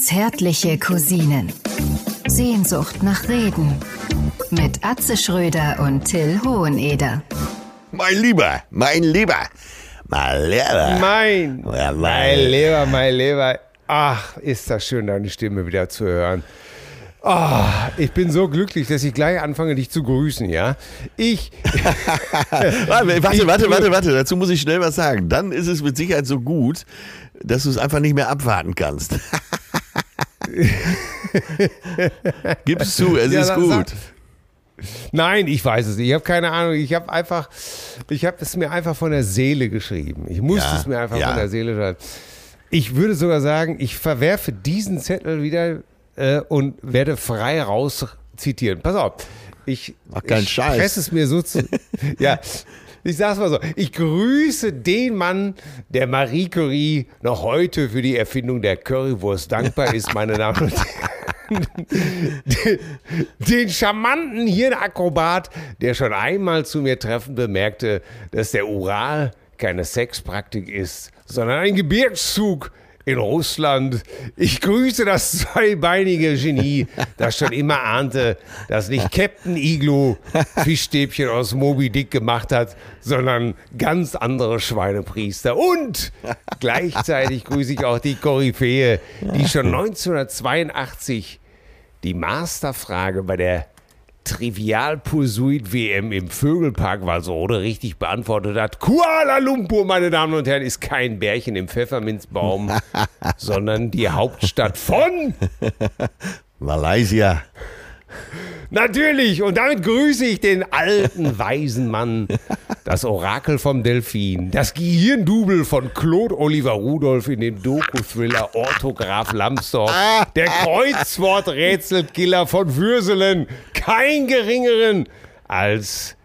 Zärtliche Cousinen. Sehnsucht nach Reden. Mit Atze Schröder und Till Hoheneder. Mein Lieber, mein Lieber, mein Lieber. Mein, mein- Lieber, mein Lieber. Ach, ist das schön, deine Stimme wieder zu hören. Ah, ich bin so glücklich, dass ich gleich anfange, dich zu grüßen, ja? Ich, Warte, warte, warte, warte, warte, dazu muss ich schnell was sagen. Dann ist es mit Sicherheit so gut, dass du es einfach nicht mehr abwarten kannst. Gib's zu, es Ja, ist gut. sag- nein, ich weiß es nicht. Ich habe keine Ahnung. Ich habe einfach, ich habe es mir einfach von der Seele geschrieben. Ich musste Ja, es mir einfach ja. von der Seele schreiben. Ich würde sogar sagen, ich verwerfe diesen Zettel wieder äh, und werde frei raus zitieren. Pass auf. Ich, Mach ich Scheiß. es mir so zu. ja. Ich sag's mal so. Ich grüße den Mann, der Marie Curie noch heute für die Erfindung der Currywurst dankbar ist, meine Damen und Herren. Den- Den charmanten Hirnakrobat, der schon einmal zu mir treffend bemerkte, dass der Ural keine Sexpraktik ist, sondern ein Gebirgszug in Russland. Ich grüße das zweibeinige Genie, das schon immer ahnte, dass nicht Captain Iglo Fischstäbchen aus Moby Dick gemacht hat, sondern ganz andere Schweinepriester. Und gleichzeitig grüße ich auch die Koryphäe, die schon 1982 die Masterfrage bei der Trivial Pursuit WM im Vögelpark Walsrode richtig beantwortet hat. Kuala Lumpur, meine Damen und Herren, ist kein Bärchen im Pfefferminzbaum, sondern die Hauptstadt von Malaysia. Natürlich, und damit grüße ich den alten, weisen Mann, das Orakel vom Delfin, das Gehirndubel von Claude Oliver Rudolph in dem Doku-Thriller Orthograph Lambsdorff, der Kreuzworträtselkiller von Würselen, kein geringeren als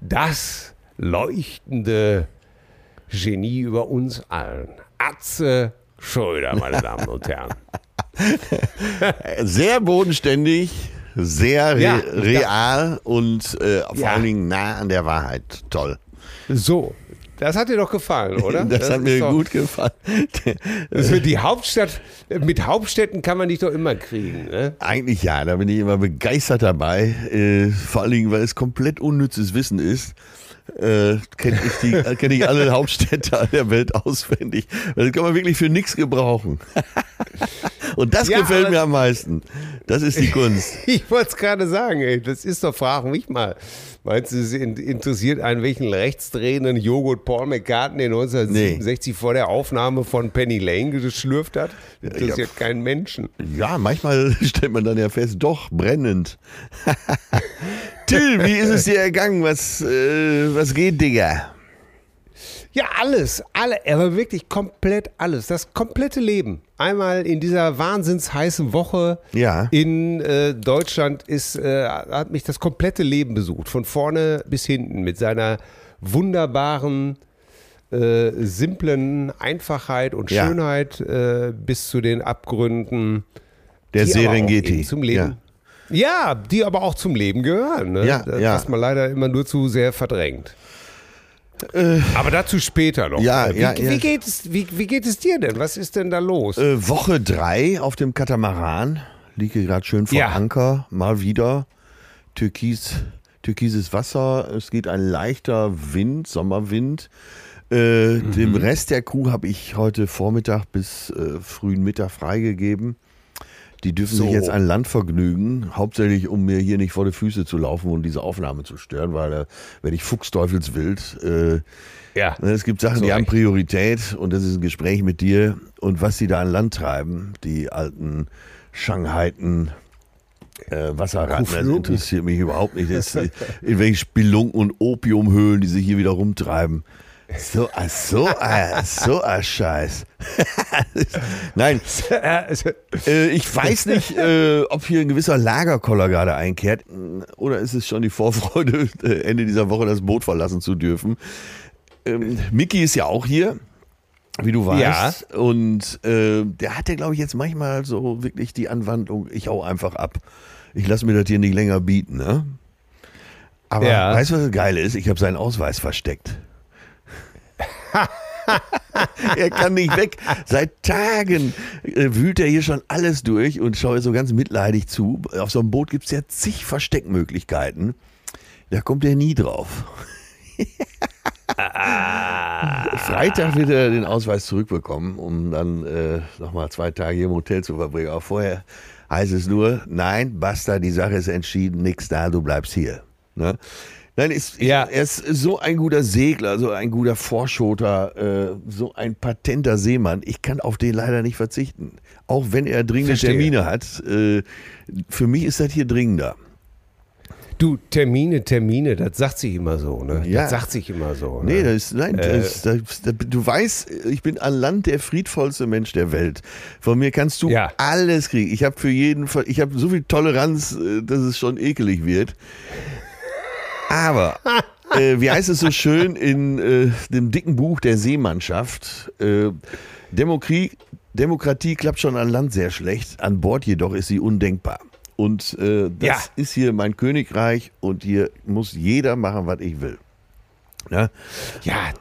das leuchtende Genie über uns allen. Atze Schröder, meine Damen und Herren. Sehr bodenständig, sehr re Ja, real und äh, vor Ja. allen Dingen nah an der Wahrheit. Toll. So, das hat dir doch gefallen, oder? Das, hat ist mir doch- gut gefallen. Das wird die Hauptstadt, mit Hauptstädten kann man dich doch immer kriegen. Ne? Eigentlich ja, da bin ich immer begeistert dabei. Äh, vor allen Dingen, weil es komplett unnützes Wissen ist. Äh, kenne ich, die- äh, kenn ich alle Hauptstädte der Welt auswendig. Das kann man wirklich für nichts gebrauchen. Und das Ja, gefällt mir am meisten. Das ist die Kunst. Ich wollte es gerade sagen, ey, das ist doch, frag mich mal. Meinst du, es in- interessiert einen, welchen rechtsdrehenden Joghurt Paul McCartney 1967 vor der Aufnahme von Penny Lane geschlürft hat? Interessiert keinen Menschen. Ja, manchmal stellt man dann ja fest, doch, brennend. Till, wie ist es dir ergangen? Was, äh, was geht, Digga? Ja, alles, alle, aber wirklich komplett alles. Das komplette Leben. Einmal in dieser wahnsinns heißen Woche Ja. in äh, Deutschland ist, äh, hat mich das komplette Leben besucht. Von vorne bis hinten mit seiner wunderbaren, äh, simplen Einfachheit und Ja. Schönheit äh, bis zu den Abgründen. Der Serengeti. Zum Leben. Ja. Die aber auch zum Leben gehören. Ne? Ja, das, ja. Man leider immer nur zu sehr verdrängt. aber dazu später noch. Äh. Ja, wie, ja, wie, ja. Geht es, wie, wie geht es dir denn? Was ist denn da los? Äh, Woche drei auf dem Katamaran. Liege gerade schön vor Ja. Anker. Mal wieder. Türkis, türkises Wasser. Es geht ein leichter Wind, Sommerwind. Äh, Mhm. Dem Rest der Crew habe ich heute Vormittag bis äh, frühen Mittag freigegeben. Die dürfen So. sich jetzt an Land vergnügen, hauptsächlich um mir hier nicht vor die Füße zu laufen und diese Aufnahme zu stören, weil da werde ich fuchsteufelswild. Äh, ja. Ne, Es gibt Sachen, Zu die haben. Priorität und das ist ein Gespräch mit dir und was sie da an Land treiben, die alten Schangheiten, äh, Wasserratten, das interessiert mich überhaupt nicht. Das, in welchen Spelunken und Opiumhöhlen, die sich hier wieder rumtreiben. So, so, so ein Scheiß. Nein, äh, ich weiß nicht, äh, ob hier ein gewisser Lagerkoller gerade einkehrt oder ist es schon die Vorfreude, äh, Ende dieser Woche das Boot verlassen zu dürfen. Ähm, Mickey ist ja auch hier, wie du weißt. Und äh, der hat ja, glaube ich, jetzt manchmal so wirklich die Anwandlung, ich hau einfach ab. Ich lasse mir das hier nicht länger bieten, ne? Aber Ja. weißt du, was das Geile ist? Ich habe seinen Ausweis versteckt. er kann nicht weg. Seit Tagen äh, wühlt er hier schon alles durch und schaue so ganz mitleidig zu. Auf so einem Boot gibt es ja zig Versteckmöglichkeiten. Da kommt er nie drauf. Freitag wird er den Ausweis zurückbekommen, um dann äh, nochmal zwei Tage hier im Hotel zu verbringen. Aber vorher heißt es nur, nein, basta, die Sache ist entschieden, nix da, du bleibst hier. Ne? Nein, ist, ja. er ist so ein guter Segler, so ein guter Vorschoter, äh, so ein patenter Seemann. Ich kann auf den leider nicht verzichten. Auch wenn er dringende Verstehe. Termine hat. Äh, für mich ist das hier dringender. Du, Termine, Termine, das sagt sich immer so, ne? Ja. Das sagt sich immer so. Ne? Nee, das ist, nein, äh, das, das, das, du weißt, ich bin an Land der friedvollste Mensch der Welt. Von mir kannst du ja. alles kriegen. Ich habe für jeden, ich habe so viel Toleranz, äh, dass es schon ekelig wird. Aber, äh, wie heißt es so schön in äh, dem dicken Buch der Seemannschaft? Äh, Demokratie, Demokratie klappt schon an Land sehr schlecht, an Bord jedoch ist sie undenkbar. Und äh, das ja. ist hier mein Königreich und hier muss jeder machen, was ich will. Ja, ja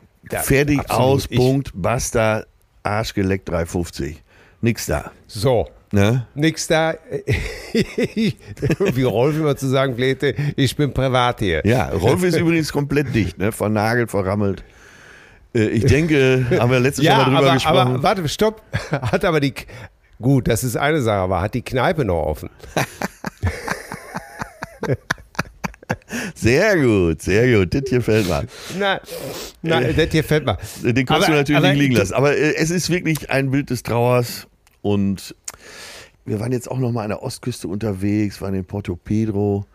fertig, absolut. aus, Punkt, basta, Arschgeleckt 350. Nix da. So. Ne? Nix da. Wie Rolf immer zu sagen pflegte, ich bin privat hier. Ja, Rolf ist übrigens komplett dicht, ne? vernagelt, verrammelt. Äh, ich denke, haben wir letztes ja, Mal drüber aber, gesprochen. Aber warte, stopp. Hat aber die, Gut, das ist eine Sache, aber hat die Kneipe noch offen? Sehr gut, sehr gut. Das gefällt mir. Nein, nein äh, das gefällt mir. Den kannst aber, du natürlich aber, nicht liegen lassen. Aber äh, es ist wirklich ein Bild des Trauers. Und wir waren jetzt auch noch mal an der Ostküste unterwegs, waren in Porto Pedro,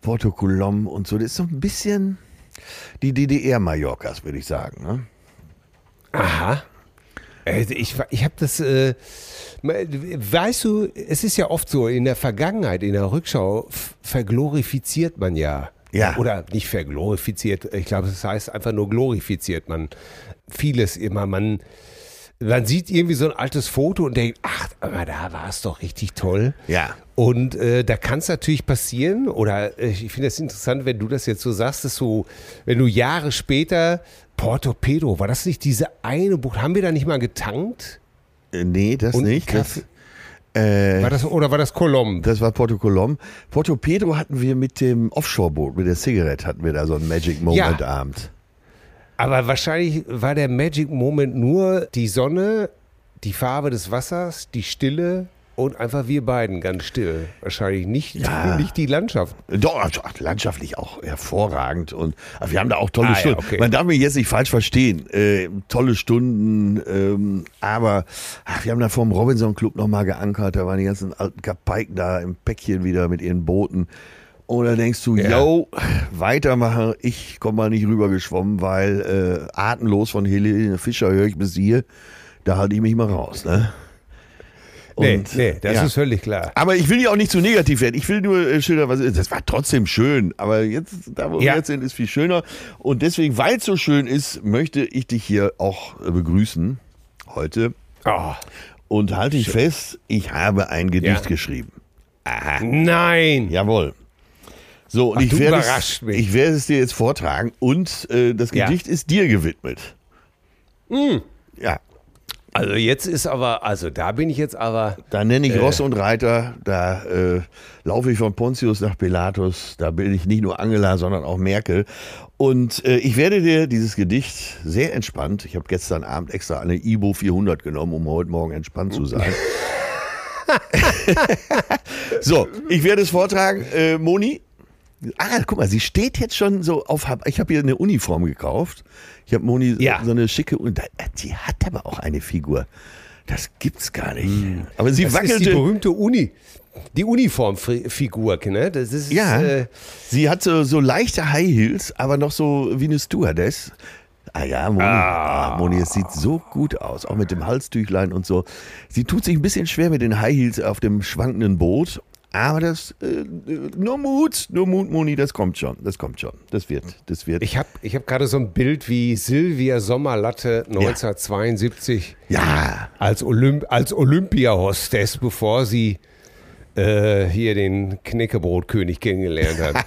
Porto Colom und so. Das ist so ein bisschen die DDR Mallorcas, würde ich sagen. Ne? Aha. Äh, ich, ich habe das, äh, weißt du, es ist ja oft so, in der Vergangenheit, in der Rückschau verglorifiziert man ja. Ja. Oder nicht verglorifiziert, ich glaube, es das heißt einfach nur glorifiziert man vieles immer. Man, man sieht irgendwie so ein altes Foto und denkt, ach, aber da war es doch richtig toll. Ja. Und äh, da kann es natürlich passieren, oder äh, ich finde es interessant, wenn du das jetzt so sagst, dass so, wenn du Jahre später Porto Pedro, war das nicht diese eine Bucht? Haben wir da nicht mal getankt? Äh, nee, das Und nicht. Das, äh, war das, oder war das Colom? Das war Porto Colom. Porto Pedro hatten wir mit dem Offshore-Boot, mit der Cigarette hatten wir da so einen Magic Moment-Abend. Ja. Aber wahrscheinlich war der Magic Moment nur die Sonne, die Farbe des Wassers, die Stille und einfach wir beiden ganz still. Wahrscheinlich nicht, ja. nicht die Landschaft. Doch, also, landschaftlich auch hervorragend. Und wir haben da auch tolle ah, Stunden. Ja, okay. Man darf mich jetzt nicht falsch verstehen. Äh, tolle Stunden. Ähm, aber ach, wir haben da vor dem Robinson Club nochmal geankert. Da waren die ganzen alten Kapaiken da im Päckchen wieder mit ihren Booten. Dann denkst du, ja. yo, weitermachen. Ich komme mal nicht rüber geschwommen, weil äh, atemlos von Helene Fischer höre ich bis hier. Da halte ich mich mal raus. Ne? Und, nee, nee, das ja. ist völlig klar. Aber ich will ja auch nicht zu negativ werden. Ich will nur äh, schildern, was ist. Das war trotzdem schön. Aber jetzt, da wo ja. wir jetzt sind, ist viel schöner. Und deswegen, weil es so schön ist, möchte ich dich hier auch äh, begrüßen heute. Oh. Und halte ich fest, ich habe ein Gedicht ja. geschrieben. Aha. Nein. Jawohl. So, und Ach, ich, werde es, ich werde es dir jetzt vortragen und äh, das Gedicht ist dir gewidmet. Mm. Ja. Also jetzt ist aber, also da bin ich jetzt aber. Da nenne ich äh, Ross und Reiter, da äh, laufe ich von Pontius nach Pilatus, da bin ich nicht nur Angela, sondern auch Merkel. Und äh, ich werde dir dieses Gedicht sehr entspannt, ich habe gestern Abend extra eine Ibo 400 genommen, um heute Morgen entspannt zu sein. so, ich werde es vortragen. Äh, Moni, Ah, guck mal, sie steht jetzt schon so auf. Ich habe ihr eine Uniform gekauft. Ich habe Moni ja. so eine schicke und die hat aber auch eine Figur. Das gibt's gar nicht. Mhm. Aber sie das wackelte. Ist die berühmte Uni. Die Uniformfigur, ne? Das ist, ja. Äh, sie hat so, so leichte High Heels, aber noch so wie eine Stewardess. Ah ja, Moni, ah. Ah, Moni, es sieht so gut aus, auch mit dem Halstüchlein und so. Sie tut sich ein bisschen schwer mit den High Heels auf dem schwankenden Boot aber das, äh, nur Mut, nur Mut, Moni, das kommt schon, das kommt schon, das wird, das wird. Ich habe ich hab gerade so ein Bild wie Silvia Sommerlatte 1972 ja. als, Olymp als Olympia-Hostess, bevor sie äh, hier den Knäckebrotkönig kennengelernt hat.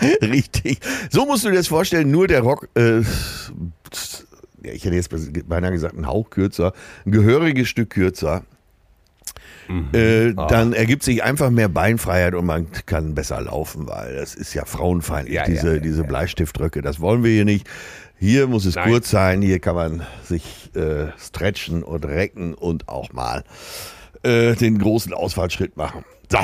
Richtig. So musst du dir das vorstellen, nur der Rock, äh, ja, ich hätte jetzt beinahe gesagt, ein Hauch kürzer, ein gehöriges Stück kürzer. Mhm. Äh, ah. Dann ergibt sich einfach mehr Beinfreiheit und man kann besser laufen, weil das ist ja frauenfeindlich, ja, diese, ja, diese Bleistiftröcke. Das wollen wir hier nicht. Hier muss es Nein. kurz sein, hier kann man sich äh, stretchen und recken und auch mal äh, den großen Ausfallschritt machen. So,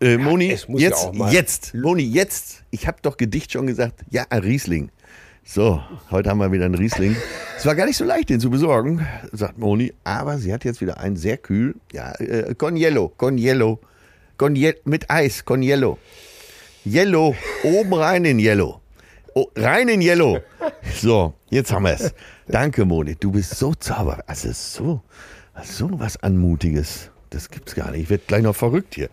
äh, Moni, jetzt, ja jetzt, Moni, jetzt. Ich habe doch Gedicht schon gesagt. Ja, ein Riesling. So, heute haben wir wieder einen Riesling. Es war gar nicht so leicht, den zu besorgen, sagt Moni. Aber sie hat jetzt wieder einen sehr kühl. Ja, äh, con Yellow, con Yellow. Con Ye mit Eis, con Yellow. Yellow, oben rein in Yellow. Oh, rein in Yellow. So, jetzt haben wir es. Danke, Moni. Du bist so zauberhaft. Also so, so was Anmutiges. Das gibt's gar nicht. Ich werde gleich noch verrückt hier.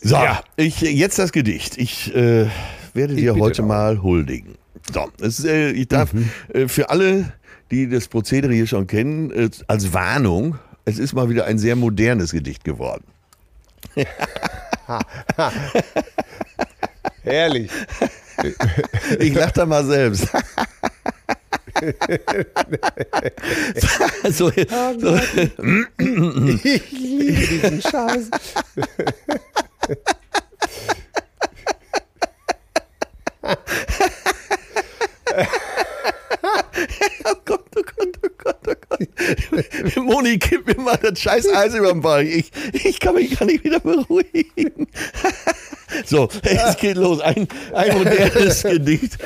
So, ja. ich, jetzt das Gedicht. Ich äh, werde dir heute doch. mal huldigen. So, es, äh, ich darf mhm. äh, für alle, die das Prozedere hier schon kennen, äh, als Warnung, es ist mal wieder ein sehr modernes Gedicht geworden. Herrlich. Ich lach da mal selbst. so, so. Ich liebe diesen Scheiß. oh Gott, oh Gott, oh Gott, oh Gott. Moni, gib mir mal das scheiß Eis über den Bauch. Ich, ich kann mich gar nicht wieder beruhigen. So, es geht los. Ein, ein modernes Gedicht,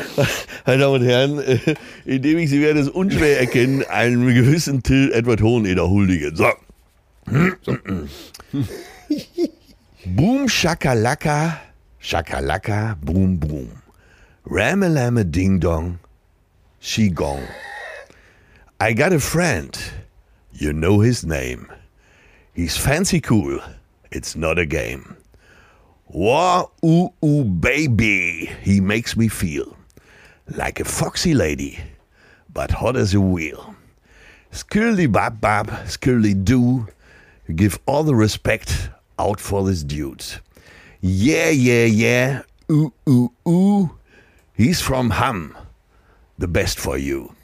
meine Damen und Herren, äh, in dem ich, Sie werden es unschwer erkennen, einen gewissen Till Edward Hoheneder huldigen. So. so. Boom, Shakalaka, Shakalaka, Boom, Boom. Ramalama, Ding Dong, She Gong. I got a friend, you know his name. He's fancy cool, it's not a game. Wah, oo oo baby, he makes me feel like a foxy lady, but hot as a wheel. Skirly bab bab, skirly do, give all the respect out for this dude. Yeah, yeah, yeah. Ooh, ooh, ooh. He's from Ham. The best for you.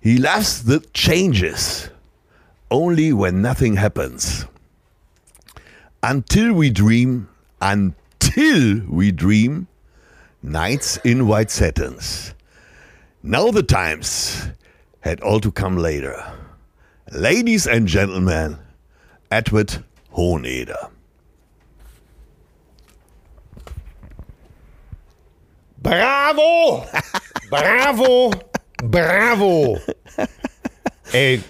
He loves the changes only when nothing happens. Until we dream, until we dream, nights in white satins. Now the times had all to come later. Ladies and gentlemen, Edward Hoheneder. Bravo! Bravo! Bravo! Ey,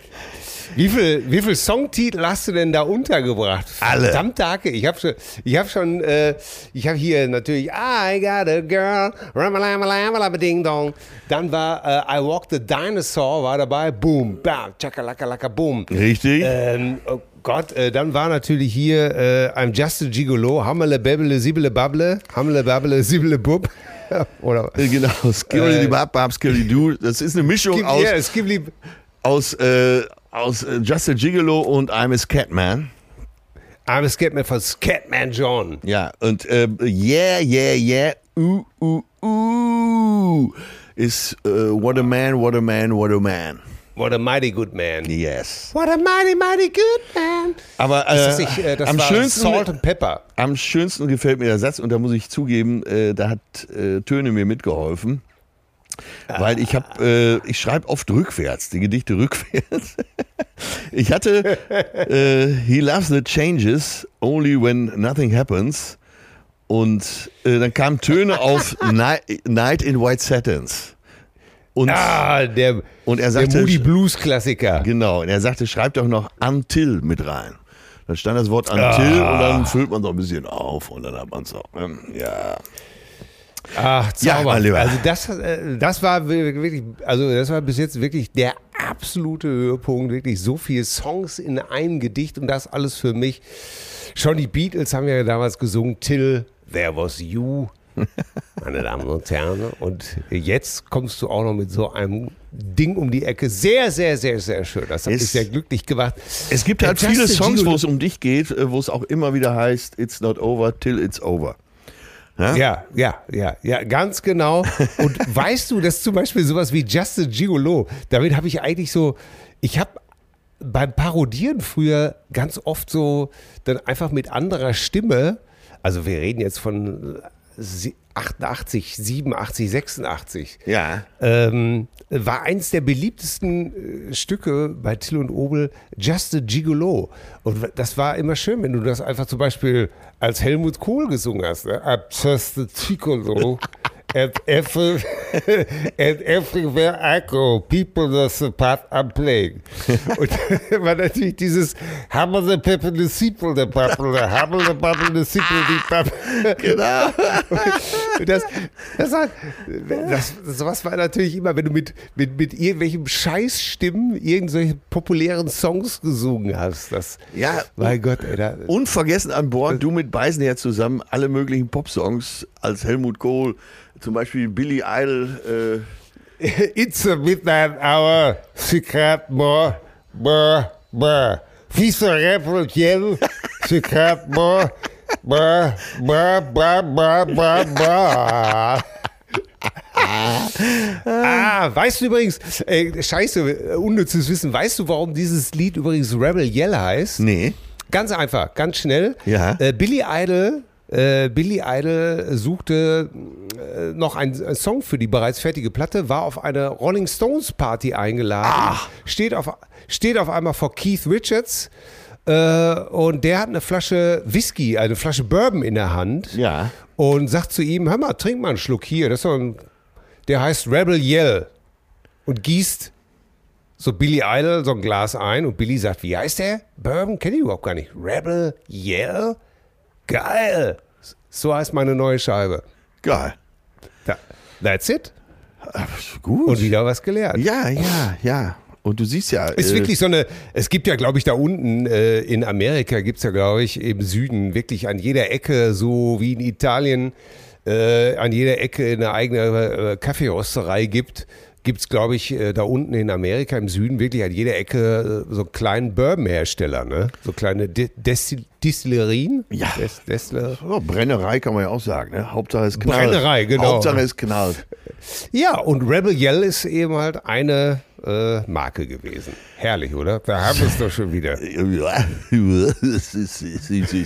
wie viel, wie viel Songtitel hast du denn da untergebracht? Alle. Hacke. Ich habe schon, ich habe schon, äh, ich habe hier natürlich I got a girl, ding dong. Dann war äh, I Walk the Dinosaur war dabei, boom, bam, chakalaka, boom. Richtig. Ähm, oh Gott, äh, dann war natürlich hier äh, I'm Just a Gigolo, Hammele, Bebele, Sibele, Bable, Hammele, Babele, Sibele, Bub. Oder, äh, genau, Skibble, äh, Bab, Bab, Skibble, Du. Das ist eine Mischung Skib, aus, yeah, Skibble, aus, äh, aus äh, Just a Gigolo und I'm a Scatman. I'm a Scatman von Scatman John. Ja, und äh, Yeah, Yeah, Yeah, Uh, Uh, Uh ist uh, What a Man, What a Man, What a Man. What a mighty good man. Yes. What a mighty, mighty good man. Aber äh, das, nicht, äh, das am schönsten, Salt and Pepper. Am schönsten gefällt mir der Satz und da muss ich zugeben, äh, da hat äh, Töne mir mitgeholfen. Ah. Weil ich habe, äh, ich schreibe oft rückwärts, die Gedichte rückwärts. ich hatte äh, He loves the changes only when nothing happens. Und dann kamen Töne auf Night in White Satins. Und, ah, der, und er sagte, der Moody Blues Klassiker. Genau, und er sagte, schreib doch noch Until mit rein. Dann stand das Wort Until ah. und dann füllt man so ein bisschen auf und dann hat man es auch. Ähm, ja. Ach, Zauber. Ja, also das, äh, das war wirklich, also das war bis jetzt wirklich der absolute Höhepunkt. Wirklich so viele Songs in einem Gedicht und das alles für mich. Schon die Beatles haben ja damals gesungen, Till, There Was You meine Damen und Herren. Und jetzt kommst du auch noch mit so einem Ding um die Ecke. Sehr, sehr, sehr, sehr schön. Das hat es, mich sehr glücklich gemacht. Es gibt halt viele Songs, wo es um dich geht, äh, wo es auch immer wieder heißt, it's not over till it's over. Ja, ja, ja, ja, ja ganz genau. Und weißt du, dass zum Beispiel sowas wie Just a Gigolo, damit habe ich eigentlich so, ich habe beim Parodieren früher ganz oft so dann einfach mit anderer Stimme, also wir reden jetzt von 88, 87, 86. Ja. Ähm, war eins der beliebtesten äh, Stücke bei Till und Obel, Just a Gigolo. Und das war immer schön, wenn du das einfach zum Beispiel als Helmut Kohl gesungen hast. Ne? Just a Gigolo. And every and everywhere I go, people that's the part I'm playing. Und war natürlich dieses Hammer the Pepper the Sequel, the Bubble, the Hammer the Bubble, the Sequel, the Bubble. Genau. Das, das, hat, das, sowas war natürlich immer, wenn du mit, mit, mit irgendwelchen Scheißstimmen irgendwelche populären Songs gesungen hast. Das, Ja, mein Gott, ey, da, Unvergessen an Bord, du mit Beisenherr zusammen, alle möglichen Popsongs als Helmut Kohl, zum Beispiel Billy Idol. Äh, It's a midnight hour, secret more, more, more. Rebel Yell, secret more, more, more, more, more, more, more. Ah, weißt du übrigens, äh, scheiße, unnützes Wissen, weißt du, warum dieses Lied übrigens Rebel Yell heißt? nee. Ganz einfach, ganz schnell. Ja. Äh, Billy Idol. Äh, Billy Idol suchte äh, noch einen, einen Song für die bereits fertige Platte, war auf eine Rolling Stones Party eingeladen, steht, auf, steht auf einmal vor Keith Richards äh, und der hat eine Flasche Whisky, eine Flasche Bourbon in der Hand Ja. und sagt zu ihm, hör mal, trink mal einen Schluck hier, das ist so ein, der heißt Rebel Yell und gießt so Billy Idol so ein Glas ein und Billy sagt, wie heißt der? Bourbon kenne ich überhaupt gar nicht. Rebel Yell? Geil. So heißt meine neue Scheibe. Geil. Da, that's it. Gut. Und wieder was gelernt. ja, ja, ja. Und du siehst ja. Ist äh, wirklich so eine, es gibt ja, glaube ich, da unten äh, in Amerika gibt es ja, glaube ich, im Süden wirklich an jeder Ecke, so wie in Italien, äh, an jeder Ecke eine eigene äh, Kaffeerösterei gibt, gibt es, glaube ich, äh, da unten in Amerika im Süden wirklich an jeder Ecke äh, so kleinen Bourbon-Hersteller, ne? So kleine De Destil Distillerien. Ja. Des Destiller oh, Brennerei kann man ja auch sagen. Ne? Hauptsache es knallt. Brennerei, genau. Hauptsache es knallt. Ja, und Rebel Yell ist eben halt eine äh, Marke gewesen. Herrlich, oder? Da haben wir es doch schon wieder. Ja, das ist,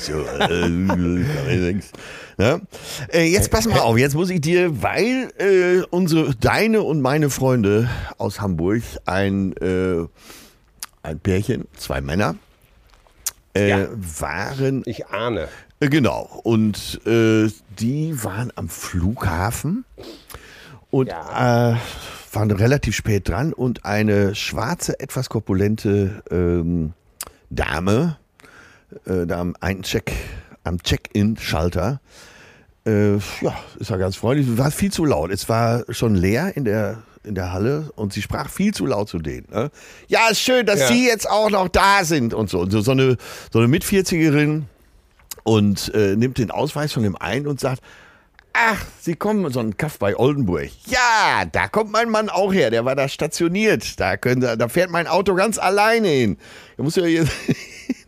so. Äh, Ja? Äh, Jetzt pass mal auf, jetzt muss ich dir, weil äh, unsere, deine und meine Freunde aus Hamburg ein, äh, ein Pärchen, zwei Männer, Ja. waren Ich ahne. Genau. Und die waren am Flughafen und äh, waren relativ spät dran und eine schwarze, etwas korpulente ähm, Dame äh, da am Eincheck, am Check-in-Schalter. Äh, ja, ist ja ganz freundlich. War viel zu laut. Es war schon leer in der in der Halle und sie sprach viel zu laut zu denen. Ne? Ja, ist schön, dass Ja. Sie jetzt auch noch da sind und so. Und so, so eine so eine Mit-40erin und äh, nimmt den Ausweis von dem einen und sagt, ach, Sie kommen so ein Kaff bei Oldenburg. Ja, da kommt mein Mann auch her, der war da stationiert. Da, können, da fährt mein Auto ganz alleine hin. Da muss ja jetzt...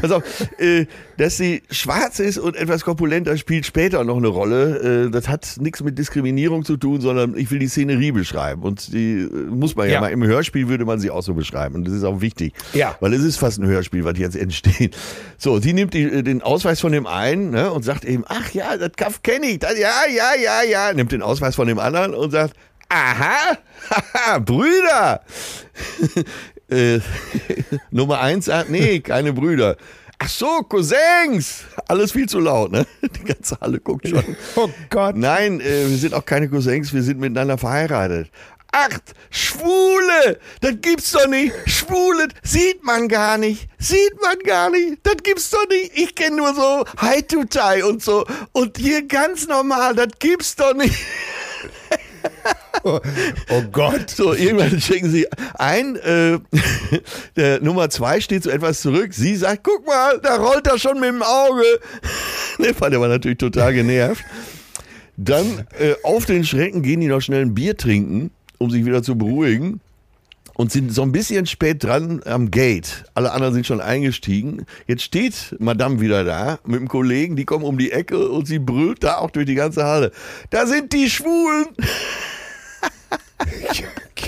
Pass auf, äh, dass sie schwarz ist und etwas korpulenter spielt später noch eine Rolle. Äh, das hat nichts mit Diskriminierung zu tun, sondern ich will die Szenerie beschreiben. Und die äh, muss man ja, Ja. mal im Hörspiel würde man sie auch so beschreiben. Und das ist auch wichtig. Ja. Weil es ist fast ein Hörspiel, was jetzt entsteht. So, sie nimmt die, äh, den Ausweis von dem einen ne, und sagt eben, ach ja, das Kaff kenne ich. Das, ja, ja, ja, ja. Nimmt den Ausweis von dem anderen und sagt, aha, haha, Brüder. Äh, Nummer eins sagt, nee, keine Brüder. Ach so, Cousins. Alles viel zu laut, ne? Die ganze Halle guckt schon. Oh Gott. Nein, äh, wir sind auch keine Cousins, wir sind miteinander verheiratet. Ach, Schwule! Das gibt's doch nicht! Schwule sieht man gar nicht! Sieht man gar nicht! Das gibt's doch nicht! Ich kenne nur so Tie und so. Und hier ganz normal, das gibt's doch nicht! Oh, oh Gott. So, irgendwann checken sie ein. Äh, der Nummer zwei steht so etwas zurück. Sie sagt, guck mal, da rollt er schon mit dem Auge. Der der war natürlich total genervt. Dann äh, auf den Schrecken gehen die noch schnell ein Bier trinken, um sich wieder zu beruhigen. Und sind so ein bisschen spät dran am Gate. Alle anderen sind schon eingestiegen. Jetzt steht Madame wieder da mit einem Kollegen, die kommen um die Ecke und sie brüllt da auch durch die ganze Halle. Da sind die Schwulen!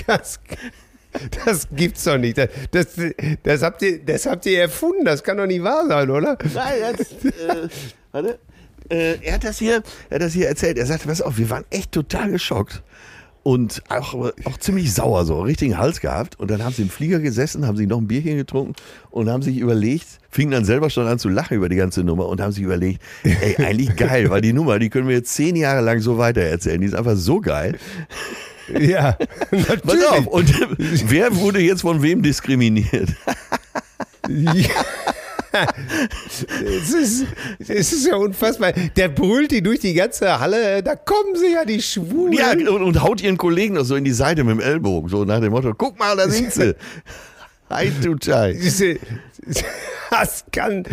Das, das gibt's doch nicht. Das, das, das, habt ihr, das habt ihr erfunden. Das kann doch nicht wahr sein, oder? Nein, jetzt, äh, warte. Äh, er, hat das hier, er hat das hier erzählt. Er sagte, pass auf, wir waren echt total geschockt und auch, auch ziemlich sauer, so richtigen Hals gehabt. Und dann haben sie im Flieger gesessen, haben sich noch ein Bierchen getrunken und haben sich überlegt, fingen dann selber schon an zu lachen über die ganze Nummer und haben sich überlegt, ey, eigentlich geil, weil die Nummer, die können wir jetzt zehn Jahre lang so weitererzählen. Die ist einfach so geil. Ja, natürlich. Pass auf, und wer wurde jetzt von wem diskriminiert? Ja. Es, ist, es ist ja unfassbar. Der brüllt die durch die ganze Halle, da kommen sie ja, die Schwulen. Ja, und, und haut ihren Kollegen noch so in die Seite mit dem Ellbogen, so nach dem Motto, guck mal, da sind sie. Hi, du Das kann.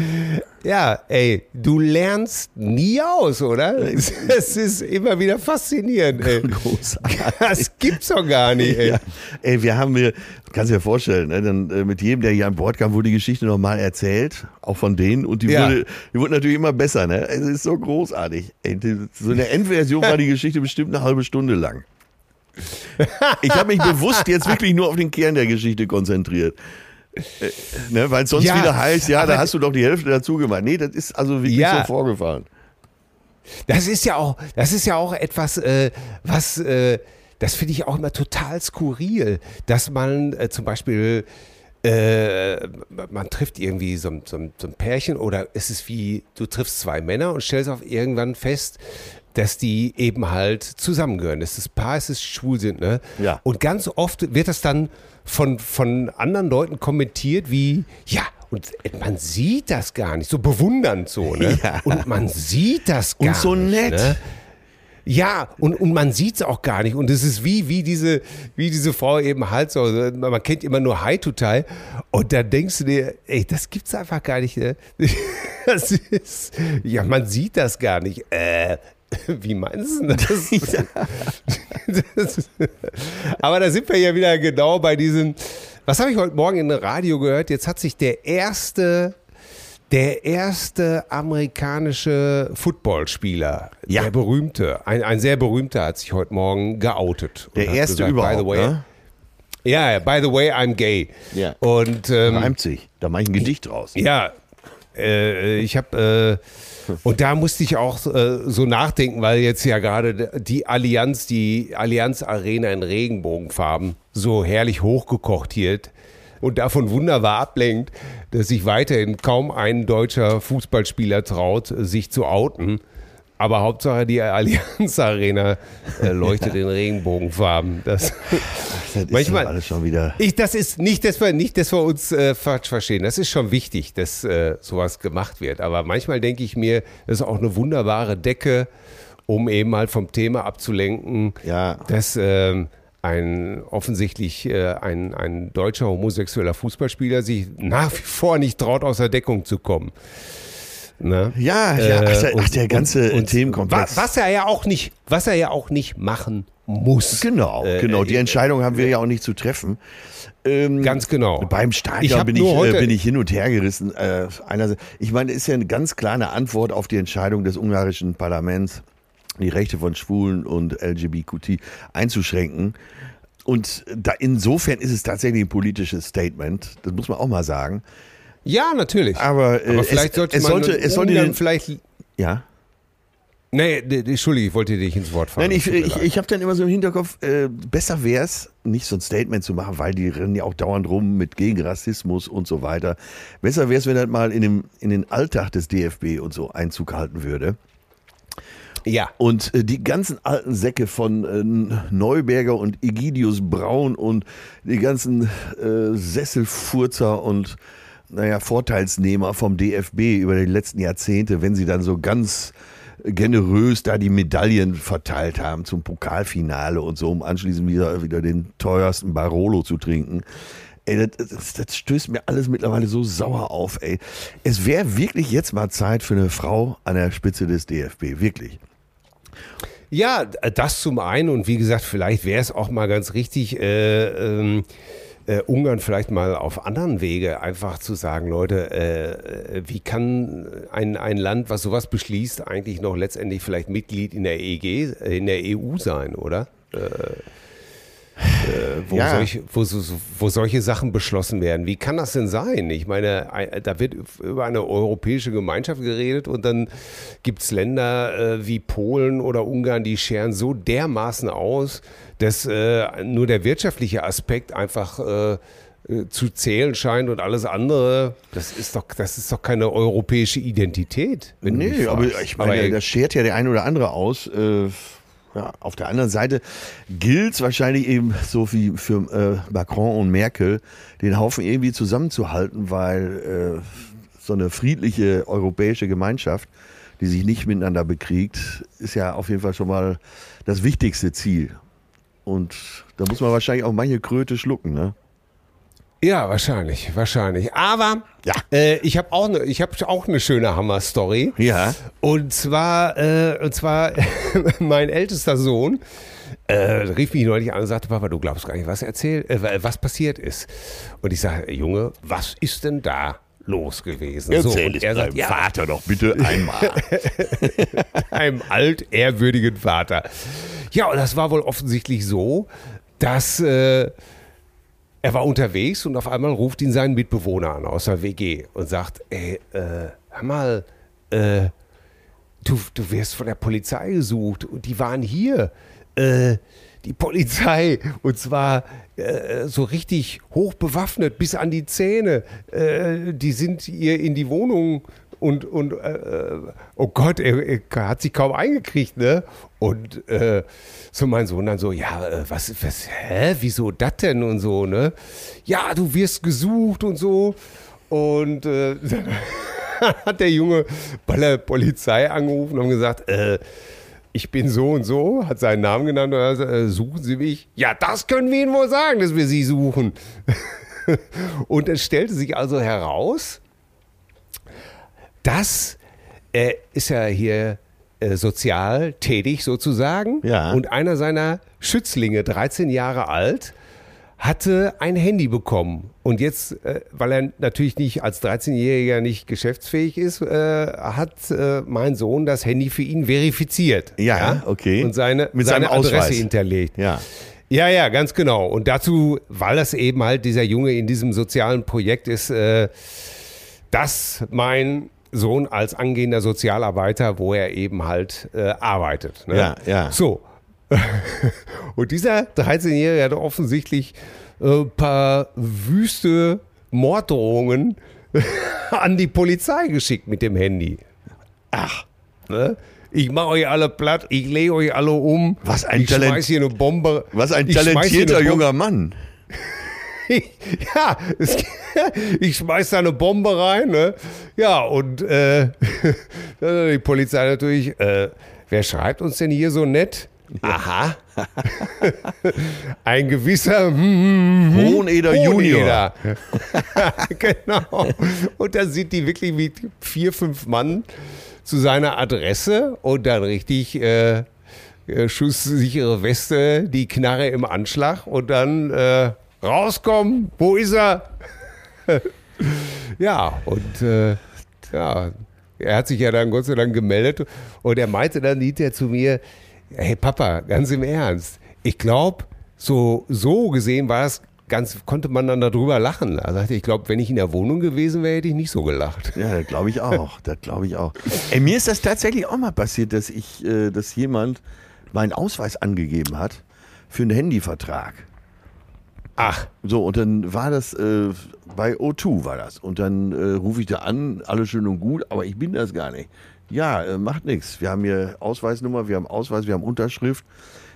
Ja, ey, du lernst nie aus, oder? Es ist immer wieder faszinierend, ey. Großartig. Das gibt's doch gar nicht, ey. Ja. Ey, wir haben mir, kannst du dir vorstellen, ne, dann äh, mit jedem, der hier an Bord kam, wurde die Geschichte nochmal erzählt, auch von denen, und die, ja. wurde, die wurde natürlich immer besser, ne? Es ist so großartig. Ey, so eine Endversion war die Geschichte bestimmt eine halbe Stunde lang. Ich habe mich bewusst jetzt wirklich nur auf den Kern der Geschichte konzentriert. Äh, ne, Weil es sonst ja, wieder heißt, ja, da hast du doch die Hälfte dazu gemacht. Nee, das ist also wirklich ja, so vorgefallen. Das ist ja auch, das ist ja auch etwas, äh, was, äh, das finde ich auch immer total skurril, dass man äh, zum Beispiel äh, man trifft irgendwie so, so, so, ein Pärchen oder es ist wie, du triffst zwei Männer und stellst auf irgendwann fest, dass die eben halt zusammengehören, dass das Paar ist, schwul sind. Ne? Ja. Und ganz oft wird das dann von, von anderen Leuten kommentiert wie, ja, und man sieht das gar nicht, so bewundernd so, ne? Ja. Und man sieht das gar nicht. Und so nett. Ne? Ja, und, und man sieht es auch gar nicht. Und es ist wie, wie, diese, wie diese Frau eben halt so. Man kennt immer nur High to Tie. Und da denkst du dir, ey, das gibt's einfach gar nicht. Ne? Das ist, ja, man sieht das gar nicht. Äh, Wie meinst du das? Ja. das? Aber da sind wir ja wieder genau bei diesem. Was habe ich heute Morgen in Radio gehört? Jetzt hat sich der erste, der erste amerikanische Footballspieler, ja. der berühmte, ein, ein sehr berühmter, hat sich heute Morgen geoutet. Der erste gesagt, überhaupt, by the way, ne? Ja, by the way, I'm gay. Ja. Und ähm, reimt sich. Da mache ich ein Gedicht draus. Ja, äh, ich habe äh, und da musste ich auch äh, so nachdenken, weil jetzt ja gerade die Allianz, die Allianz Arena in Regenbogenfarben so herrlich hochgekocht wird und davon wunderbar ablenkt, dass sich weiterhin kaum ein deutscher Fußballspieler traut, sich zu outen. Aber Hauptsache die Allianz Arena äh, leuchtet in Regenbogenfarben. Das, das manchmal alles schon wieder. Ich, das ist nicht, dass wir nicht, dass wir uns äh, falsch verstehen. Das ist schon wichtig, dass äh, sowas gemacht wird. Aber manchmal denke ich mir, das ist auch eine wunderbare Decke, um eben mal vom Thema abzulenken, ja. dass ähm, ein offensichtlich äh, ein, ein deutscher homosexueller Fußballspieler sich nach wie vor nicht traut, aus der Deckung zu kommen. Ne? Ja, ja ach, der, ach, der ganze und, Themenkomplex. Was er ja auch nicht, was er ja auch nicht machen muss. Genau, äh, genau. Die äh, Entscheidung haben wir ja auch nicht zu treffen. Ähm, Ganz genau. Beim Stadion bin, ich, äh, bin ich hin und her gerissen. Äh, einerseits, ich meine, ist ja eine ganz klare Antwort auf die Entscheidung des ungarischen Parlaments, die Rechte von Schwulen und LGBTQ einzuschränken. Und da, insofern ist es tatsächlich ein politisches Statement. Das muss man auch mal sagen. Ja, natürlich. Aber, äh, Aber vielleicht es, sollte es man sollte, es sollte den, vielleicht. Ja. Nee, Entschuldige, ich wollte dich ins Wort fallen. Nein, ich, ich, ich habe dann immer so im Hinterkopf, äh, besser wäre es, nicht so ein Statement zu machen, weil die rennen ja auch dauernd rum mit gegen Rassismus und so weiter. Besser wäre es, wenn das mal in, dem, in den Alltag des DFB und so Einzug halten würde. Ja. Und äh, die ganzen alten Säcke von äh, Neuberger und Egidius Braun und die ganzen äh, Sesselfurzer und naja, Vorteilsnehmer vom DFB über die letzten Jahrzehnte, wenn sie dann so ganz generös da die Medaillen verteilt haben zum Pokalfinale und so, um anschließend wieder, wieder den teuersten Barolo zu trinken. Ey, das, das, das stößt mir alles mittlerweile so sauer auf, ey. Es wäre wirklich jetzt mal Zeit für eine Frau an der Spitze des DFB, wirklich. Ja, das zum einen und wie gesagt, vielleicht wäre es auch mal ganz richtig, äh, ähm, äh, Ungarn vielleicht mal auf anderen Wege einfach zu sagen, Leute, äh, wie kann ein, ein Land, was sowas beschließt, eigentlich noch letztendlich vielleicht Mitglied in der EG, in der EU sein, oder? Äh, äh, wo, ja. solch, wo, wo, solche Sachen beschlossen werden. Wie kann das denn sein? Ich meine, da wird über eine europäische Gemeinschaft geredet und dann gibt es Länder äh, wie Polen oder Ungarn, die scheren so dermaßen aus, dass äh, nur der wirtschaftliche Aspekt einfach äh, äh, zu zählen scheint und alles andere, das ist doch, das ist doch keine europäische Identität. nee, aber ich meine, aber, das schert ja der eine oder andere aus. Äh, ja, auf der anderen Seite gilt es wahrscheinlich eben so wie für äh, Macron und Merkel, den Haufen irgendwie zusammenzuhalten, weil äh, so eine friedliche europäische Gemeinschaft, die sich nicht miteinander bekriegt, ist ja auf jeden Fall schon mal das wichtigste Ziel. Und da muss man wahrscheinlich auch manche Kröte schlucken, ne? Ja, wahrscheinlich, wahrscheinlich. Aber ja. Äh, ich habe auch, ne, ich hab auch eine schöne Hammer-Story. Ja. Und zwar, äh, und zwar mein ältester Sohn äh, rief mich neulich an und sagte, Papa, du glaubst gar nicht, was erzählt, äh, was passiert ist. Und ich sage, Junge, was ist denn da? los gewesen. Erzähl so, es er sagt, ja, Vater doch bitte einmal. Einem altehrwürdigen Vater. Ja, und das war wohl offensichtlich so, dass äh, er war unterwegs und auf einmal ruft ihn sein Mitbewohner an aus der WG und sagt, ey, äh, hör mal, äh, du, du wirst von der Polizei gesucht und die waren hier. Äh, die Polizei und zwar äh, so richtig hoch bewaffnet bis an die Zähne. Äh, die sind ihr in die Wohnung und, und äh, oh Gott, er, er, hat sich kaum eingekriegt, ne? Und äh, so mein Sohn dann so, ja, äh, was, was, hä, wieso das denn und so, ne? Ja, du wirst gesucht und so. Und äh, dann hat der Junge bei der Polizei angerufen und gesagt, äh, ich bin so und so, hat seinen Namen genannt und sagt, äh, suchen Sie mich? Ja, das können wir Ihnen wohl sagen, dass wir Sie suchen. und es stellte sich also heraus, das äh, ist ja hier äh, sozial tätig sozusagen. Ja. Und einer seiner Schützlinge, 13 Jahre alt, hatte ein Handy bekommen. Und jetzt, äh, weil er natürlich nicht als 13-Jähriger nicht geschäftsfähig ist, äh, hat äh, mein Sohn das Handy für ihn verifiziert. Ja, ja? okay. Und seine, Mit seine Adresse hinterlegt. Ja. Ja, ja, ganz genau. Und dazu, weil das eben halt dieser Junge in diesem sozialen Projekt ist, äh, dass mein Sohn als angehender Sozialarbeiter, wo er eben halt äh, arbeitet. Ne? Ja, ja. So. Und dieser 13-Jährige hat offensichtlich ein äh, paar wüste Morddrohungen an die Polizei geschickt mit dem Handy. Ach. Ne? Ich mache euch alle platt, ich lege euch alle um. Was ein, ich Talent hier eine Bombe. Was ein talentierter junger Mann. ja, es, ich schmeiß da eine Bombe rein, ne? Ja, und äh, die Polizei natürlich, äh, wer schreibt uns denn hier so nett? Aha. Ein gewisser hm, Hoheneder Junior. genau. Und da sind die wirklich mit vier, fünf Mann zu seiner Adresse und dann richtig äh, äh schusssichere Weste, die Knarre im Anschlag und dann äh, rauskommen, wo ist er? ja, und äh, ja, er hat sich ja dann Gott sei Dank gemeldet und er meinte dann hinterher zu mir, hey Papa, ganz im Ernst, ich glaube, so, so gesehen war es ganz, konnte man dann darüber lachen. Er sagte, ich glaube, wenn ich in der Wohnung gewesen wäre, hätte ich nicht so gelacht. Ja, das glaube ich auch. Das glaube ich auch. Ey, mir ist das tatsächlich auch mal passiert, dass ich, äh, dass jemand meinen Ausweis angegeben hat für einen Handyvertrag. Ach. So, und dann war das äh, bei O2 war das. Und dann äh, rufe ich da an, alles schön und gut, aber ich bin das gar nicht. Ja, äh, macht nichts. Wir haben hier Ausweisnummer, wir haben Ausweis, wir haben Unterschrift.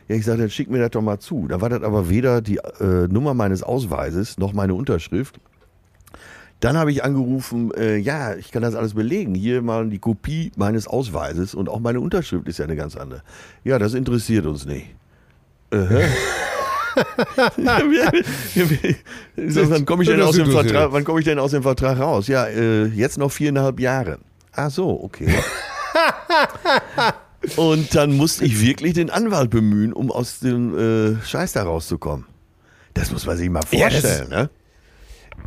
Ja, ich sage, dann schick mir das doch mal zu. Da war das aber weder die äh, Nummer meines Ausweises noch meine Unterschrift. Dann habe ich angerufen, äh, ja, ich kann das alles belegen. Hier mal die Kopie meines Ausweises und auch meine Unterschrift ist ja eine ganz andere. Ja, das interessiert uns nicht. Wann komme ich, denn aus dem Vertrag, wann komm ich denn aus dem Vertrag raus? Ja, äh, jetzt noch viereinhalb Jahre. Ach so, okay. Und dann musste ich wirklich den Anwalt bemühen, um aus dem äh, Scheiß da rauszukommen. Das muss man sich mal vorstellen, ja, ne?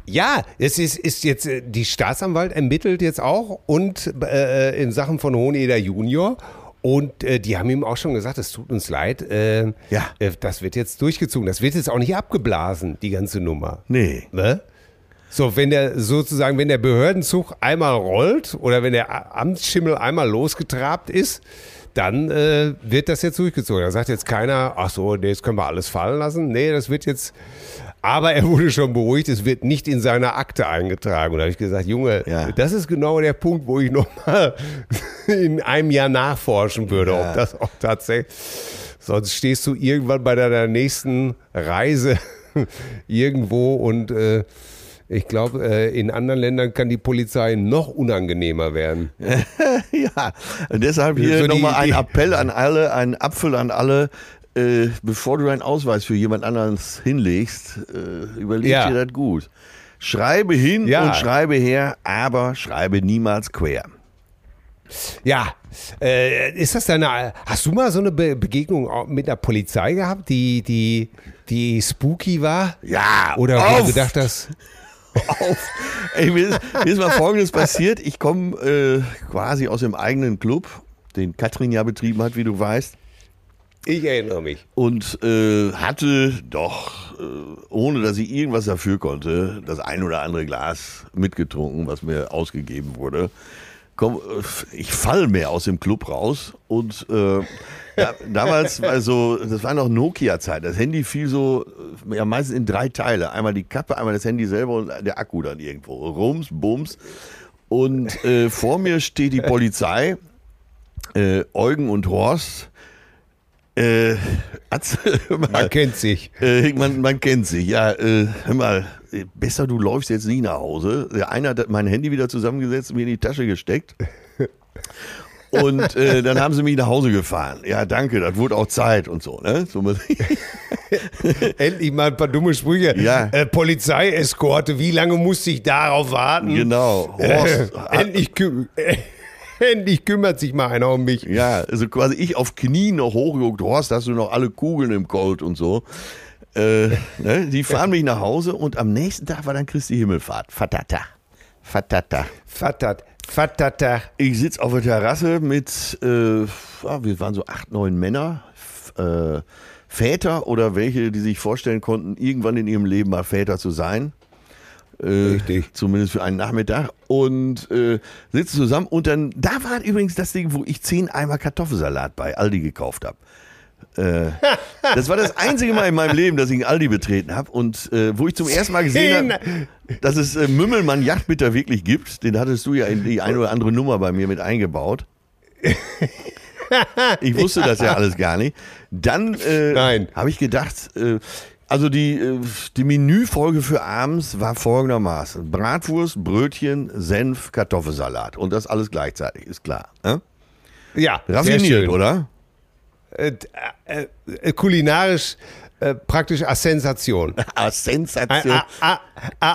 Ja, es ist, ist jetzt, äh, die Staatsanwalt ermittelt jetzt auch und äh, in Sachen von Hoheneder Junior. Und äh, die haben ihm auch schon gesagt, es tut uns leid, äh, ja. Äh, das wird jetzt durchgezogen. Das wird jetzt auch nicht abgeblasen, die ganze Nummer. Nee. Ne? So, wenn der sozusagen, wenn der Behördenzug einmal rollt oder wenn der Amtsschimmel einmal losgetrabt ist, dann äh, wird das jetzt durchgezogen. Da sagt jetzt keiner, ach so, nee, das können wir alles fallen lassen. Nee, das wird jetzt aber er wurde schon beruhigt, es wird nicht in seiner Akte eingetragen. Und da habe ich gesagt, Junge, ja. das ist genau der Punkt, wo ich nochmal in einem Jahr nachforschen würde, ja. ob das auch tatsächlich. Sonst stehst du irgendwann bei deiner nächsten Reise irgendwo und äh, ich glaube, äh, in anderen Ländern kann die Polizei noch unangenehmer werden. ja, deshalb hier so nochmal ein Appell an alle, ein Apfel an alle äh, bevor du deinen Ausweis für jemand anderes hinlegst, äh, überleg ja. dir das gut. Schreibe hin ja. und schreibe her, aber schreibe niemals quer. Ja, äh, ist das deine. Hast du mal so eine Be Begegnung mit der Polizei gehabt, die, die, die spooky war? Ja, oder wo du gedacht hast. Auf. Ey, mir, ist, mir ist mal Folgendes passiert. Ich komme äh, quasi aus dem eigenen Club, den Katrin ja betrieben hat, wie du weißt. Ich erinnere mich. Und äh, hatte doch, äh, ohne dass ich irgendwas dafür konnte, das ein oder andere Glas mitgetrunken, was mir ausgegeben wurde. Komm, äh, ich fall mehr aus dem Club raus und äh, ja, damals war so, das war noch Nokia-Zeit. Das Handy fiel so, äh, ja, meistens in drei Teile. Einmal die Kappe, einmal das Handy selber und der Akku dann irgendwo. Rums, Bums. Und äh, vor mir steht die Polizei, äh, Eugen und Horst äh, man kennt sich. Äh, man, man, kennt sich, ja. Äh, hör mal, besser du läufst jetzt nie nach Hause. Der eine hat mein Handy wieder zusammengesetzt und mir in die Tasche gesteckt. Und äh, dann haben sie mich nach Hause gefahren. Ja, danke, das wurde auch Zeit und so. Ne? so Endlich mal ein paar dumme Sprüche. Ja. Äh, Polizeieskorte, wie lange musste ich darauf warten? Genau. Horst, endlich. Endlich kümmert sich mal einer um mich. Ja, also quasi ich auf Knien noch hochgeguckt. Horst, hast du noch alle Kugeln im Gold und so. Äh, ne? Die fahren mich nach Hause und am nächsten Tag war dann Christi Himmelfahrt. Fatata. Fatata. Fatat. Fatata. Ich sitze auf der Terrasse mit, äh, wir waren so acht, neun Männer. Äh, Väter oder welche, die sich vorstellen konnten, irgendwann in ihrem Leben mal Väter zu sein. Äh, Richtig. Zumindest für einen Nachmittag. Und äh, sitzen zusammen. Und dann, da war übrigens das Ding, wo ich zehn Eimer Kartoffelsalat bei Aldi gekauft habe. Äh, das war das einzige Mal in meinem Leben, dass ich einen Aldi betreten habe und äh, wo ich zum ersten Mal gesehen habe, dass es äh, Mümmelmann Yachtbitter wirklich gibt. Den hattest du ja in die eine oder andere Nummer bei mir mit eingebaut. Ich wusste das ja alles gar nicht. Dann äh, habe ich gedacht, äh, also die, äh, die Menüfolge für abends war folgendermaßen. Bratwurst, Brötchen, Senf, Kartoffelsalat. Und das alles gleichzeitig, ist klar. Äh? Ja, Raffiniert, oder? Äh, äh, äh, kulinarisch äh, praktisch a Sensation. A Sensation. A,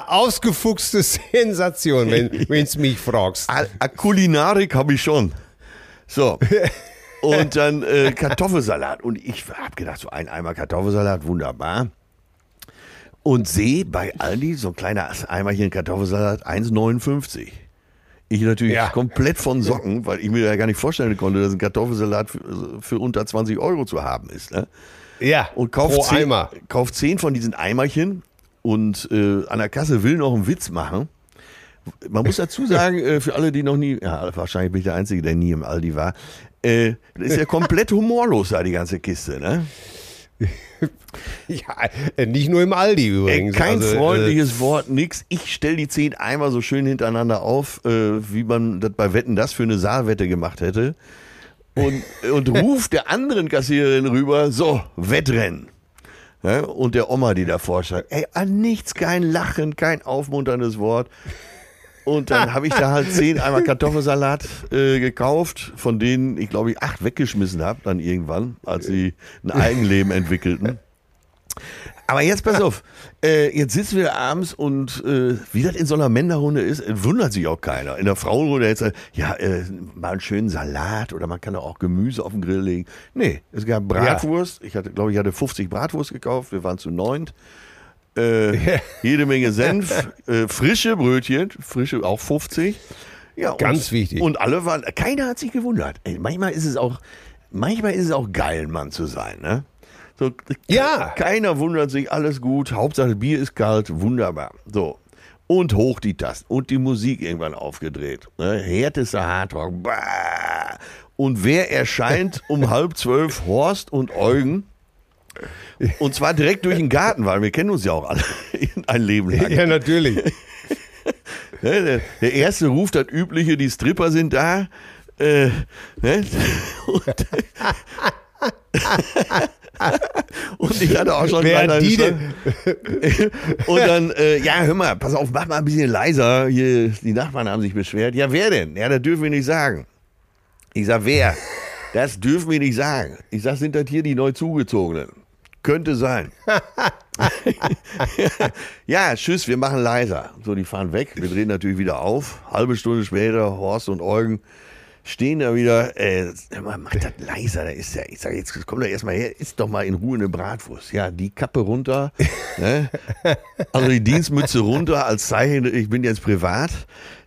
ausgefuchste Sensation, wenn du mich fragst. A, a Kulinarik habe ich schon. So. Und dann äh, Kartoffelsalat. Und ich habe gedacht, so ein Eimer Kartoffelsalat, wunderbar und sehe bei Aldi so ein kleiner Eimerchen Kartoffelsalat 1,59. Ich natürlich ja. komplett von Socken, weil ich mir ja gar nicht vorstellen konnte, dass ein Kartoffelsalat für, für unter 20 Euro zu haben ist. Ne? Ja, und kauft zehn, Eimer. kauft zehn von diesen Eimerchen und äh, an der Kasse will noch einen Witz machen. Man muss dazu sagen, äh, für alle, die noch nie, ja, wahrscheinlich bin ich der Einzige, der nie im Aldi war, äh, ist ja komplett humorlos da die ganze Kiste, ne? ja, äh, nicht nur im Aldi übrigens. Kein also, äh, freundliches äh, Wort, nix. Ich stelle die zehn einmal so schön hintereinander auf, äh, wie man das bei Wetten das für eine Saalwette gemacht hätte. Und, und ruft der anderen Kassiererin rüber, so, Wettrennen. Ja, und der Oma, die davor stand, ey, an nichts kein Lachen, kein aufmunterndes Wort. Und dann habe ich da halt zehn einmal Kartoffelsalat äh, gekauft, von denen ich glaube ich acht weggeschmissen habe, dann irgendwann, als sie ein Eigenleben entwickelten. Aber jetzt pass auf, äh, jetzt sitzen wir abends und äh, wie das in so einer Männerrunde ist, wundert sich auch keiner. In der Frauenrunde jetzt, ja, äh, mal einen schönen Salat oder man kann auch Gemüse auf den Grill legen. Nee, es gab Bratwurst. Ja. Ich hatte, glaube ich, hatte 50 Bratwurst gekauft. Wir waren zu neunt. Äh, jede Menge Senf, äh, frische Brötchen, frische auch 50. Ja, Ganz und, wichtig. Und alle waren, keiner hat sich gewundert. Ey, manchmal ist es auch, manchmal ist es auch geil, ein Mann zu sein, ne? So, Ja. Keiner wundert sich, alles gut. Hauptsache Bier ist kalt, wunderbar. So. Und hoch die Tasten. Und die Musik irgendwann aufgedreht. Ne? Härtester Hardrock. Bah. Und wer erscheint um halb zwölf? Horst und Eugen. Und zwar direkt durch den Garten, weil wir kennen uns ja auch alle ein Leben lang. Ja, natürlich. Ne, der, erste ruft das Übliche, die Stripper sind da. Äh, ne? und, und ich hatte auch schon Wer die denn? Und dann, äh, ja, hör mal, pass auf, mach mal ein bisschen leiser. Hier, die Nachbarn haben sich beschwert. Ja, wer denn? Ja, das dürfen wir nicht sagen. Ich sag, wer? Das dürfen wir nicht sagen. Ich sag, sind das hier die neu zugezogenen? Könnte sein. ja, tschüss, wir machen leiser. So, die fahren weg. Wir drehen natürlich wieder auf. Halbe Stunde später, Horst und Eugen stehen da wieder. Äh, mach das leiser. Da ist ja, ich sag, jetzt komm doch erstmal her, isst doch mal in Ruhe eine Bratwurst. Ja, die Kappe runter. ne? Also die Dienstmütze runter als Zeichen, ich bin jetzt privat.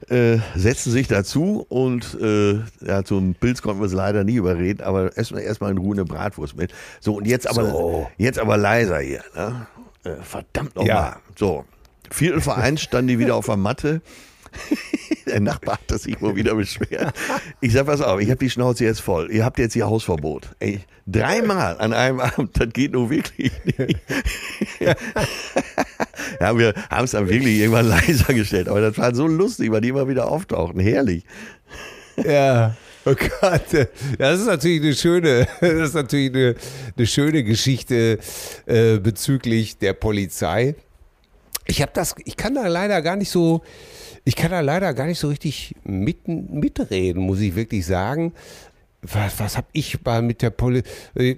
Äh, setzen sich dazu und äh, ja, zum Pilz konnten wir es leider nie überreden, aber essen wir erstmal in Ruhe eine Bratwurst mit. So, und jetzt aber, So. jetzt aber leiser hier. Ne? Äh, verdammt nochmal. Ja. So, Viertel vor eins standen die wieder auf der Matte. Der Nachbar hat sich wohl wieder beschwert. Ich sag, pass auf, ich habe die Schnauze jetzt voll. Ihr habt jetzt hier Hausverbot. Ey, dreimal an einem Abend, das geht nur wirklich nicht. ja, wir haben es dann wirklich irgendwann leiser gestellt. Aber das war so lustig, weil die immer wieder auftauchten. Herrlich. Ja. Oh Gott, das ist natürlich eine schöne, das ist natürlich eine, eine schöne Geschichte äh, bezüglich der Polizei. Ich habe das, ich kann da leider gar nicht so, ich kann da leider gar nicht so richtig mitten, mitreden, muss ich wirklich sagen. Was, was habe ich mal mit der Polizei?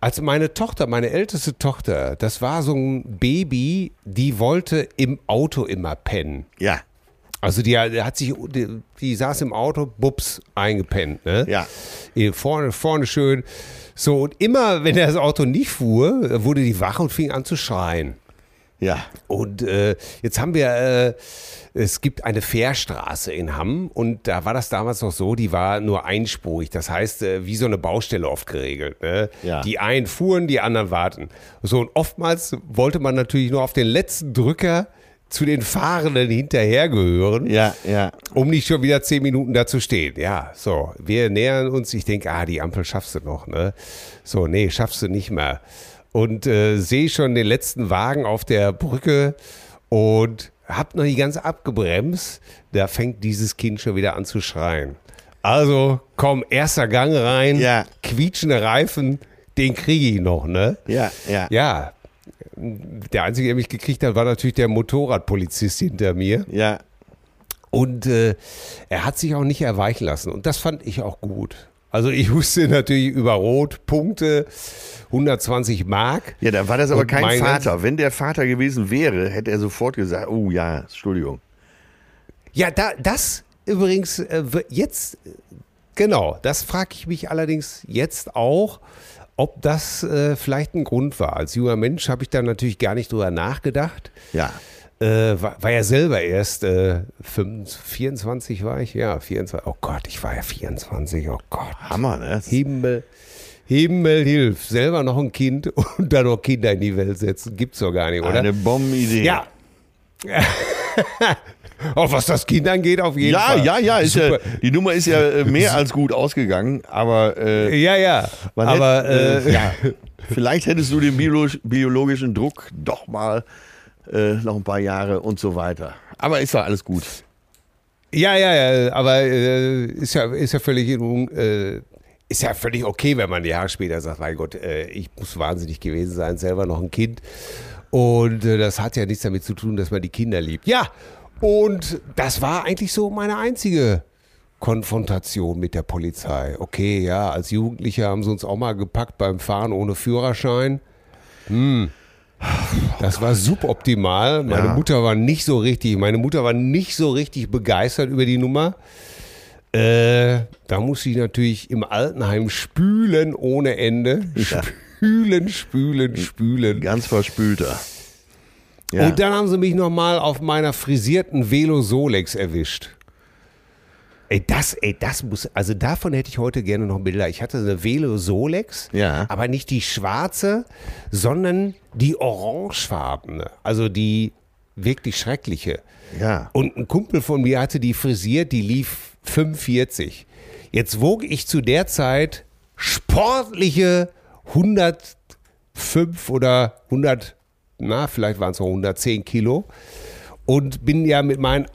Als meine Tochter, meine älteste Tochter, das war so ein Baby, die wollte im Auto immer pennen. Ja, Also die, hat sich, die, die saß im Auto, bups, eingepennt, ne? ja. Vorne, vorne schön. So, und immer, wenn das Auto nicht fuhr, wurde die wach und fing an zu schreien. Ja, Und äh, jetzt haben wir, äh, es gibt eine Fährstraße in Hamm und da war das damals noch so, die war nur einspurig. Das heißt, äh, wie so eine Baustelle oft geregelt. Ne? Ja. Die einen fuhren, die anderen warten. So, und oftmals wollte man natürlich nur auf den letzten Drücker zu den Fahrenden hinterhergehören ja, ja. um nicht schon wieder zehn Minuten da zu stehen. Ja, so, wir nähern uns. Ich denke, ah, die Ampel schaffst du noch, ne? So, nee, schaffst du nicht mehr. Und äh, sehe schon den letzten Wagen auf der Brücke und hab noch nicht ganz abgebremst. Da fängt dieses Kind schon wieder an zu schreien. Also, komm, erster Gang rein, Ja. quietschende Reifen, den kriege ich noch, ne? Ja, ja. Ja. Der Einzige, der mich gekriegt hat, war natürlich der Motorradpolizist hinter mir. Ja, Und äh, er hat sich auch nicht erweichen lassen. Und das fand ich auch gut. Also ich wusste natürlich über Rot, Punkte, 120 Mark. ja, da war das aber Und kein Vater. Wenn der Vater gewesen wäre, hätte er sofort gesagt, oh ja, Entschuldigung. Ja, da, das übrigens äh, jetzt, genau, das frage ich mich allerdings jetzt auch, ob das äh, vielleicht ein Grund war. Als junger Mensch habe ich da natürlich gar nicht drüber nachgedacht. Ja, Äh, war, war ja selber erst äh, 25, 24 war ich, ja, 24. Oh Gott, ich war ja 24, oh Gott. Hammer, ne? Himmel, Himmel hilf. Selber noch ein Kind und dann noch Kinder in die Welt setzen. Gibt's doch gar nicht, oder? Eine Bombenidee. ja. Auch was das Kind angeht, auf jeden Ja, Fall. ja, ja, ist ja, die Nummer ist ja äh, mehr als gut ausgegangen, aber, äh, Ja, ja. Aber hätte, äh, ja, vielleicht hättest du den biolo- biologischen Druck doch mal äh, noch ein paar Jahre und so weiter. Aber ist doch alles gut. ja, ja, ja. Aber äh, ist ja, ist ja völlig äh, ist ja völlig okay, wenn man ein Jahr später sagt, mein Gott, äh, ich muss wahnsinnig gewesen sein, selber noch ein Kind. Und äh, das hat ja nichts damit zu tun, dass man die Kinder liebt. Ja, und das war eigentlich so meine einzige Konfrontation mit der Polizei. Okay, ja, als Jugendlicher haben sie uns auch mal gepackt beim Fahren ohne Führerschein. Hm. Das war suboptimal. Meine Ja. Mutter war nicht so richtig, meine Mutter war nicht so richtig begeistert über die Nummer. Äh, da muss ich natürlich im Altenheim spülen ohne Ende. Spülen, spülen, spülen. Ganz verspülter. Ja. Und dann haben sie mich nochmal auf meiner frisierten Velo Solex erwischt. Ey, das, ey, das muss, also davon hätte ich heute gerne noch Bilder. Ich hatte eine Velo Solex, ja. aber nicht die schwarze, sondern die orangefarbene. Also die wirklich schreckliche. Ja. Und ein Kumpel von mir hatte die frisiert, die lief 45. Jetzt wog ich zu der Zeit sportliche 105 oder 100, na, vielleicht waren es noch 110 Kilo und bin ja mit meinen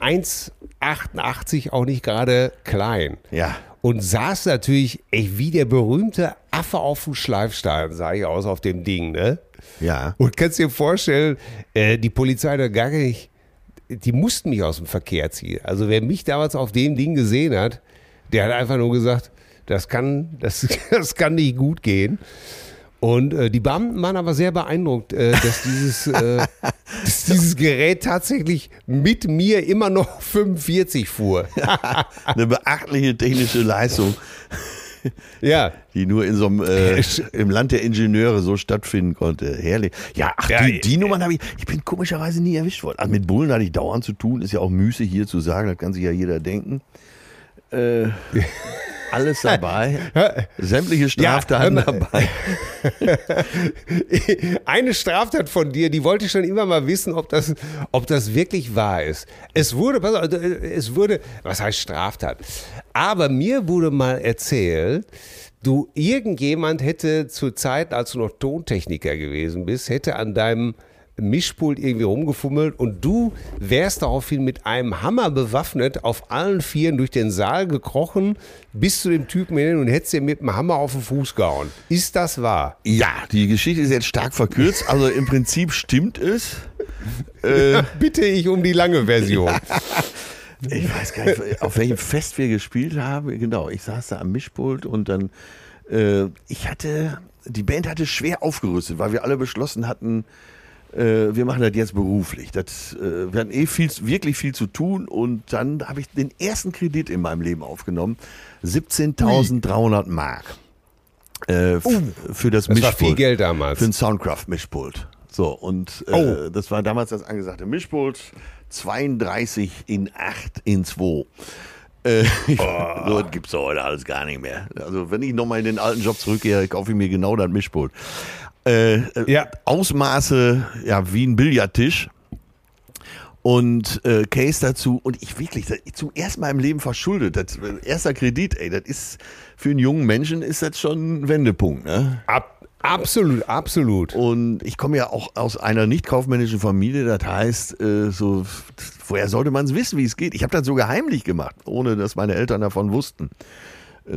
1,88 auch nicht gerade klein. Ja. Und saß natürlich echt wie der berühmte Affe auf dem Schleifstein, sah ich aus auf dem Ding, ne? Ja. Und kannst dir vorstellen, äh, die Polizei da gar nicht, die mussten mich aus dem Verkehr ziehen. Also wer mich damals auf dem Ding gesehen hat, der hat einfach nur gesagt, das kann, das, das kann nicht gut gehen. Und äh, die Beamten waren aber sehr beeindruckt, äh, dass, dieses, äh, dass dieses Gerät tatsächlich mit mir immer noch 45 fuhr. Eine beachtliche technische Leistung. Ja. Die nur in so einem, äh, im Land der Ingenieure so stattfinden konnte. Herrlich. Ja, ach, ja, die, die Nummern habe ich, ich bin komischerweise nie erwischt worden. Also mit Bullen hatte ich dauernd zu tun, ist ja auch Müße hier zu sagen, das kann sich ja jeder denken. Äh, alles dabei. Sämtliche Straftaten ja, dabei. Eine Straftat von dir, die wollte ich schon immer mal wissen, ob das, ob das wirklich wahr ist. Es wurde, auf, es wurde, was heißt Straftat? Aber mir wurde mal erzählt, du, irgendjemand hätte zur Zeit, als du noch Tontechniker gewesen bist, hätte an deinem Mischpult irgendwie rumgefummelt und du wärst daraufhin mit einem Hammer bewaffnet auf allen Vieren durch den Saal gekrochen bis zu dem Typen hin und hättest dir mit dem Hammer auf den Fuß gehauen. Ist das wahr? Ja, die Geschichte ist jetzt stark verkürzt, also im Prinzip stimmt es. Äh, Bitte ich um die lange Version. Ich weiß gar nicht, auf welchem Fest wir gespielt haben. Genau, ich saß da am Mischpult und dann, äh, ich hatte, die Band hatte schwer aufgerüstet, weil wir alle beschlossen hatten, äh, wir machen das jetzt beruflich. Das, äh, wir hatten eh viel, wirklich viel zu tun und dann habe ich den ersten Kredit in meinem Leben aufgenommen. 17.300 Mark. Äh, uh, für das, das Mischpult. war viel Geld damals. Für ein Soundcraft-Mischpult. So, und äh, oh. das war damals das angesagte Mischpult. 32 in 8 in 2. Äh, oh. So gibt es heute alles gar nicht mehr. Also wenn ich nochmal in den alten Job zurückgehe, kaufe ich mir genau das Mischpult. Äh, äh, ja. Ausmaße ja, wie ein Billardtisch und äh, Case dazu und ich wirklich das, zum ersten Mal im Leben verschuldet. Das, erster Kredit, ey, das ist für einen jungen Menschen ist das schon ein Wendepunkt, ne? Ab, absolut, absolut. Und ich komme ja auch aus einer nicht kaufmännischen Familie, das heißt, äh, so woher sollte man es wissen, wie es geht? Ich habe das sogar heimlich gemacht, ohne dass meine Eltern davon wussten.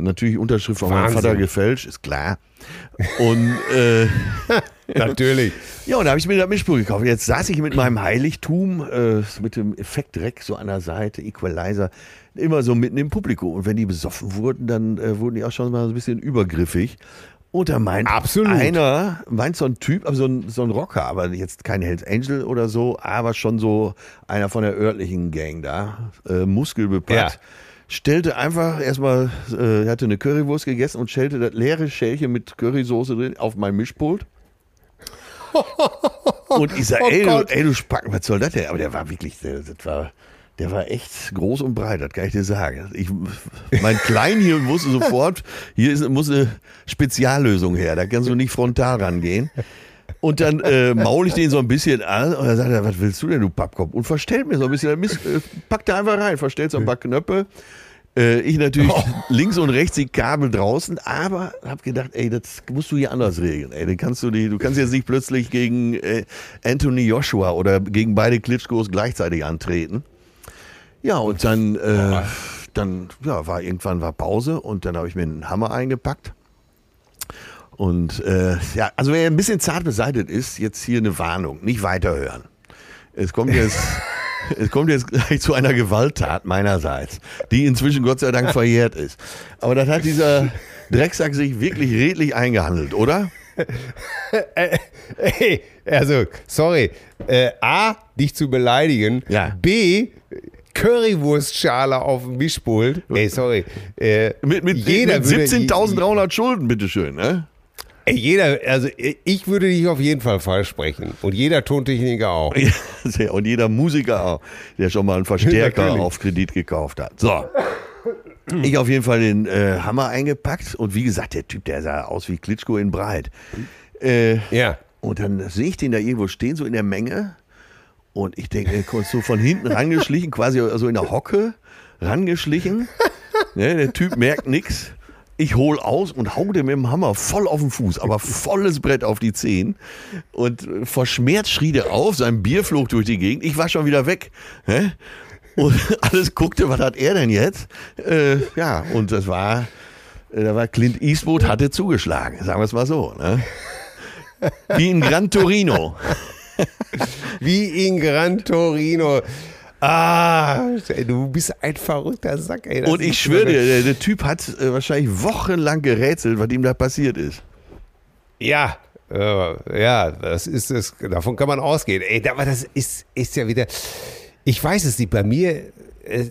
Natürlich Unterschrift von meinem Vater gefälscht, ist klar. Und äh, natürlich. Ja, und da habe ich mir das Mischpult gekauft. Jetzt saß ich mit meinem Heiligtum, äh, mit dem Effektdreck so an der Seite, Equalizer, immer so mitten im Publikum. Und wenn die besoffen wurden, dann äh, wurden die auch schon mal so ein bisschen übergriffig. Und da meint Absolut. einer, meint so ein Typ, aber so ein, so ein Rocker, aber jetzt kein Hells Angel oder so, aber schon so einer von der örtlichen Gang da, äh, muskelbepackt. Ja stellte einfach erstmal, äh, hatte eine Currywurst gegessen und stellte das leere Schälchen mit Currysoße drin auf mein Mischpult. und ich sag, oh ey, du, ey, du Spacken, was soll das denn? Aber der war wirklich, der, das war, der war echt groß und breit, das kann ich dir sagen. Ich, mein Klein hier wusste sofort, hier ist, muss eine Speziallösung her, da kannst du nicht frontal rangehen. Und dann äh, maul ich den so ein bisschen an und dann sagt er, was willst du denn, du Pappkopf? Und verstellt mir so ein bisschen, dann äh, packt er einfach rein, verstellt so ein paar Knöpfe. Äh, ich natürlich oh. links und rechts die Kabel draußen, aber habe gedacht, ey, das musst du hier anders regeln. Ey, dann kannst du die, du kannst jetzt nicht plötzlich gegen äh, Anthony Joshua oder gegen beide Klitschkos gleichzeitig antreten. Ja, und dann, äh, dann ja, war irgendwann war Pause und dann habe ich mir einen Hammer eingepackt und äh, ja, also wer ein bisschen zart beseitigt ist, jetzt hier eine Warnung, nicht weiterhören. Es kommt jetzt, es kommt jetzt gleich zu einer Gewalttat meinerseits, die inzwischen Gott sei Dank verjährt ist. Aber das hat dieser Drecksack sich wirklich redlich eingehandelt, oder? Äh, also, sorry. Äh, A, dich zu beleidigen. Ja. B, Currywurstschale auf dem Mischpult. Ey, sorry. Äh, mit mit, mit 17.300 Schulden, bitteschön, ne? Jeder, also ich würde dich auf jeden Fall falsch sprechen. Und jeder Tontechniker auch. und jeder Musiker auch, der schon mal einen Verstärker auf Kredit gekauft hat. So. Ich auf jeden Fall den äh, Hammer eingepackt und wie gesagt, der Typ, der sah aus wie Klitschko in Breit. Äh, ja. Und dann sehe ich den da irgendwo stehen, so in der Menge. Und ich denke, er kommt so von hinten rangeschlichen, quasi so in der Hocke rangeschlichen. Ja, der Typ merkt nichts. Ich hol aus und hau dem mit dem Hammer voll auf den Fuß, aber volles Brett auf die Zehen. Und verschmerzt schrie der auf, sein Bier flog durch die Gegend. Ich war schon wieder weg. Und alles guckte, was hat er denn jetzt? Äh, ja, und das war, äh, da war Clint Eastwood hatte zugeschlagen, sagen wir es mal so. Ne? Wie in Gran Torino. Wie in Gran Torino. Ah, du bist ein verrückter Sack, ey. Und ich schwöre dir, der, der, Typ hat äh, wahrscheinlich wochenlang gerätselt, was ihm da passiert ist. Ja, äh, ja, das ist es. Davon kann man ausgehen. Ey, aber das ist, ist ja wieder. Ich weiß es nicht. Bei mir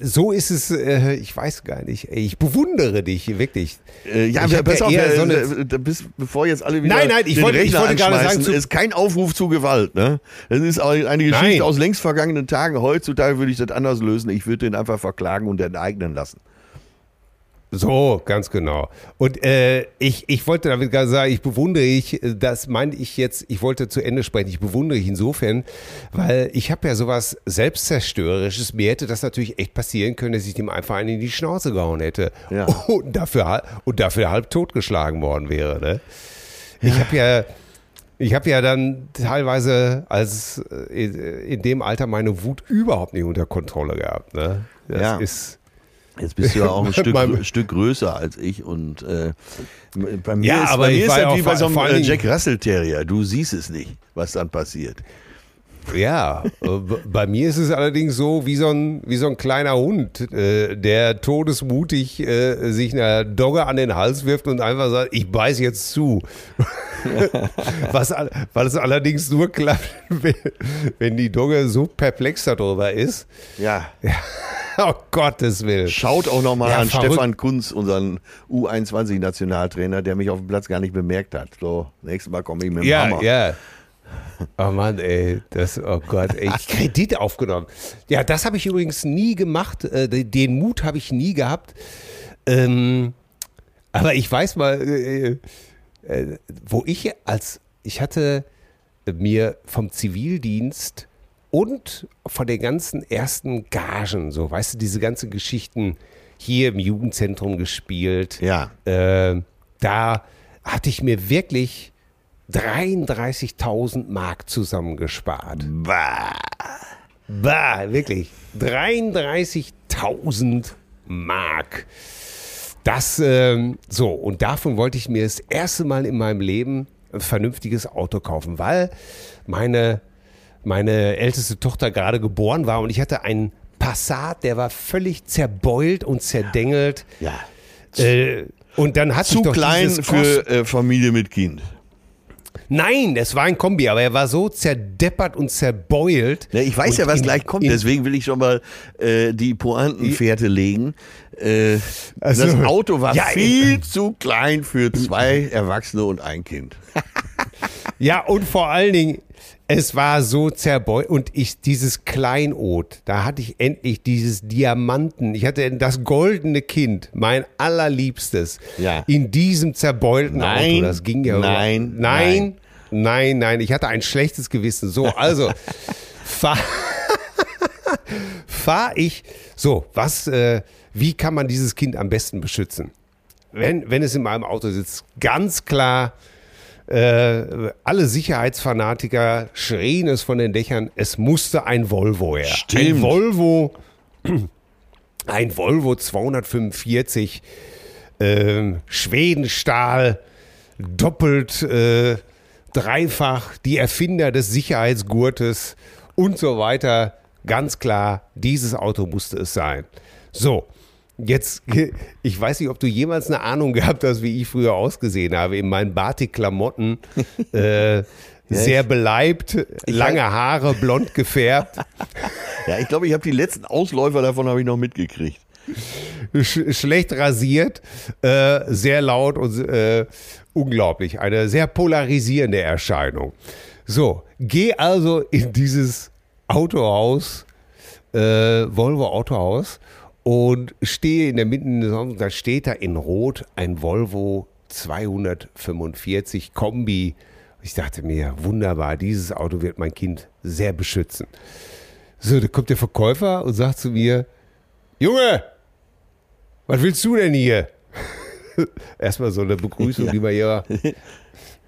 so ist es, äh, ich weiß gar nicht. Ich bewundere dich wirklich. Äh, ja, ich pass ja auf, äh, so eine, bis, bevor jetzt alle wieder nein, nein, ich wollte, ich wollte gerade sagen, ist kein Aufruf zu Gewalt. Ne? Das ist eine Geschichte nein. aus längst vergangenen Tagen. Heutzutage würde ich das anders lösen. Ich würde den einfach verklagen und enteignen lassen. So, ganz genau. Und äh, ich, ich wollte damit gerade sagen, ich bewundere ich, das meine ich jetzt, ich wollte zu Ende sprechen, ich bewundere ich insofern, weil ich habe ja sowas Selbstzerstörerisches, mir hätte das natürlich echt passieren können, dass ich dem einfach einen in die Schnauze gehauen hätte ja. und, dafür, und dafür halb totgeschlagen worden wäre. Ne? Ich habe ja... Ich habe ja dann teilweise als äh, in dem Alter meine Wut überhaupt nicht unter Kontrolle gehabt. Ne? Das ja. ist Jetzt bist du ja auch ein Stück, Stück größer als ich und äh, bei mir ja, ist, aber bei mir ist das wie bei so einem äh, Jack Russell Terrier. Du siehst es nicht, was dann passiert. Ja, äh, bei mir ist es allerdings so wie so ein, wie so ein kleiner Hund, äh, der todesmutig äh, sich einer Dogge an den Hals wirft und einfach sagt, ich beiß jetzt zu. Was, es allerdings nur klappt, wenn, wenn die Dogge so perplex darüber ist. Ja. ja. Oh Gottes Willen. Schaut auch nochmal ja, an verrückt. Stefan Kunz, unseren U21-Nationaltrainer, der mich auf dem Platz gar nicht bemerkt hat. So, nächstes Mal komme ich mit dem ja, Hammer. Ja, Oh Mann, ey, das, oh Gott, ey, Kredit aufgenommen. Ja, das habe ich übrigens nie gemacht. Äh, den Mut habe ich nie gehabt. Ähm, aber ich weiß mal, äh, äh, wo ich als, ich hatte mir vom Zivildienst und von den ganzen ersten Gagen, so, weißt du, diese ganzen Geschichten hier im Jugendzentrum gespielt. Ja. Äh, da hatte ich mir wirklich 33.000 Mark zusammengespart. Bah. Bah, wirklich. 33.000 Mark. Das, ähm, so, und davon wollte ich mir das erste Mal in meinem Leben ein vernünftiges Auto kaufen, weil meine, meine älteste Tochter gerade geboren war und ich hatte einen Passat, der war völlig zerbeult und zerdengelt. Ja. Äh, und dann hat zu klein für äh, Familie mit Kind. Nein, es war ein Kombi, aber er war so zerdeppert und zerbeult. Ja, ich weiß ja, was in, gleich kommt, deswegen will ich schon mal äh, die Pointenfährte legen. Äh, also, das Auto war ja, viel ich, zu klein für zwei Erwachsene und ein Kind. ja, und vor allen Dingen, es war so zerbeult und ich dieses Kleinod, da hatte ich endlich dieses Diamanten, ich hatte das goldene Kind, mein allerliebstes, ja. in diesem zerbeulten nein, Auto. Das ging ja nein, nein, nein, nein, nein, ich hatte ein schlechtes Gewissen. So, also fahr, fahr ich. So, was? Äh, wie kann man dieses Kind am besten beschützen? Wenn, wenn es in meinem Auto sitzt, ganz klar äh, alle Sicherheitsfanatiker schrien es von den Dächern, es musste ein Volvo her. Stimmt. Ein Volvo, ein Volvo 245, äh, Schwedenstahl, doppelt, äh, dreifach, die Erfinder des Sicherheitsgurtes und so weiter. Ganz klar, dieses Auto musste es sein. So, Jetzt, ich weiß nicht, ob du jemals eine Ahnung gehabt hast, wie ich früher ausgesehen habe, in meinen Batik-Klamotten. äh, sehr beleibt, lange Haare, blond gefärbt. Ja, ich glaube, ich habe die letzten Ausläufer davon habe ich noch mitgekriegt. Sch schlecht rasiert, äh, sehr laut und äh, unglaublich. Eine sehr polarisierende Erscheinung. So, geh also in dieses Autohaus, äh, Volvo Autohaus und stehe in der Mitte, da steht da in Rot ein Volvo 245 Kombi. Ich dachte mir, wunderbar, dieses Auto wird mein Kind sehr beschützen. So, da kommt der Verkäufer und sagt zu mir, Junge, was willst du denn hier? Erstmal so eine Begrüßung, ja. die man ja,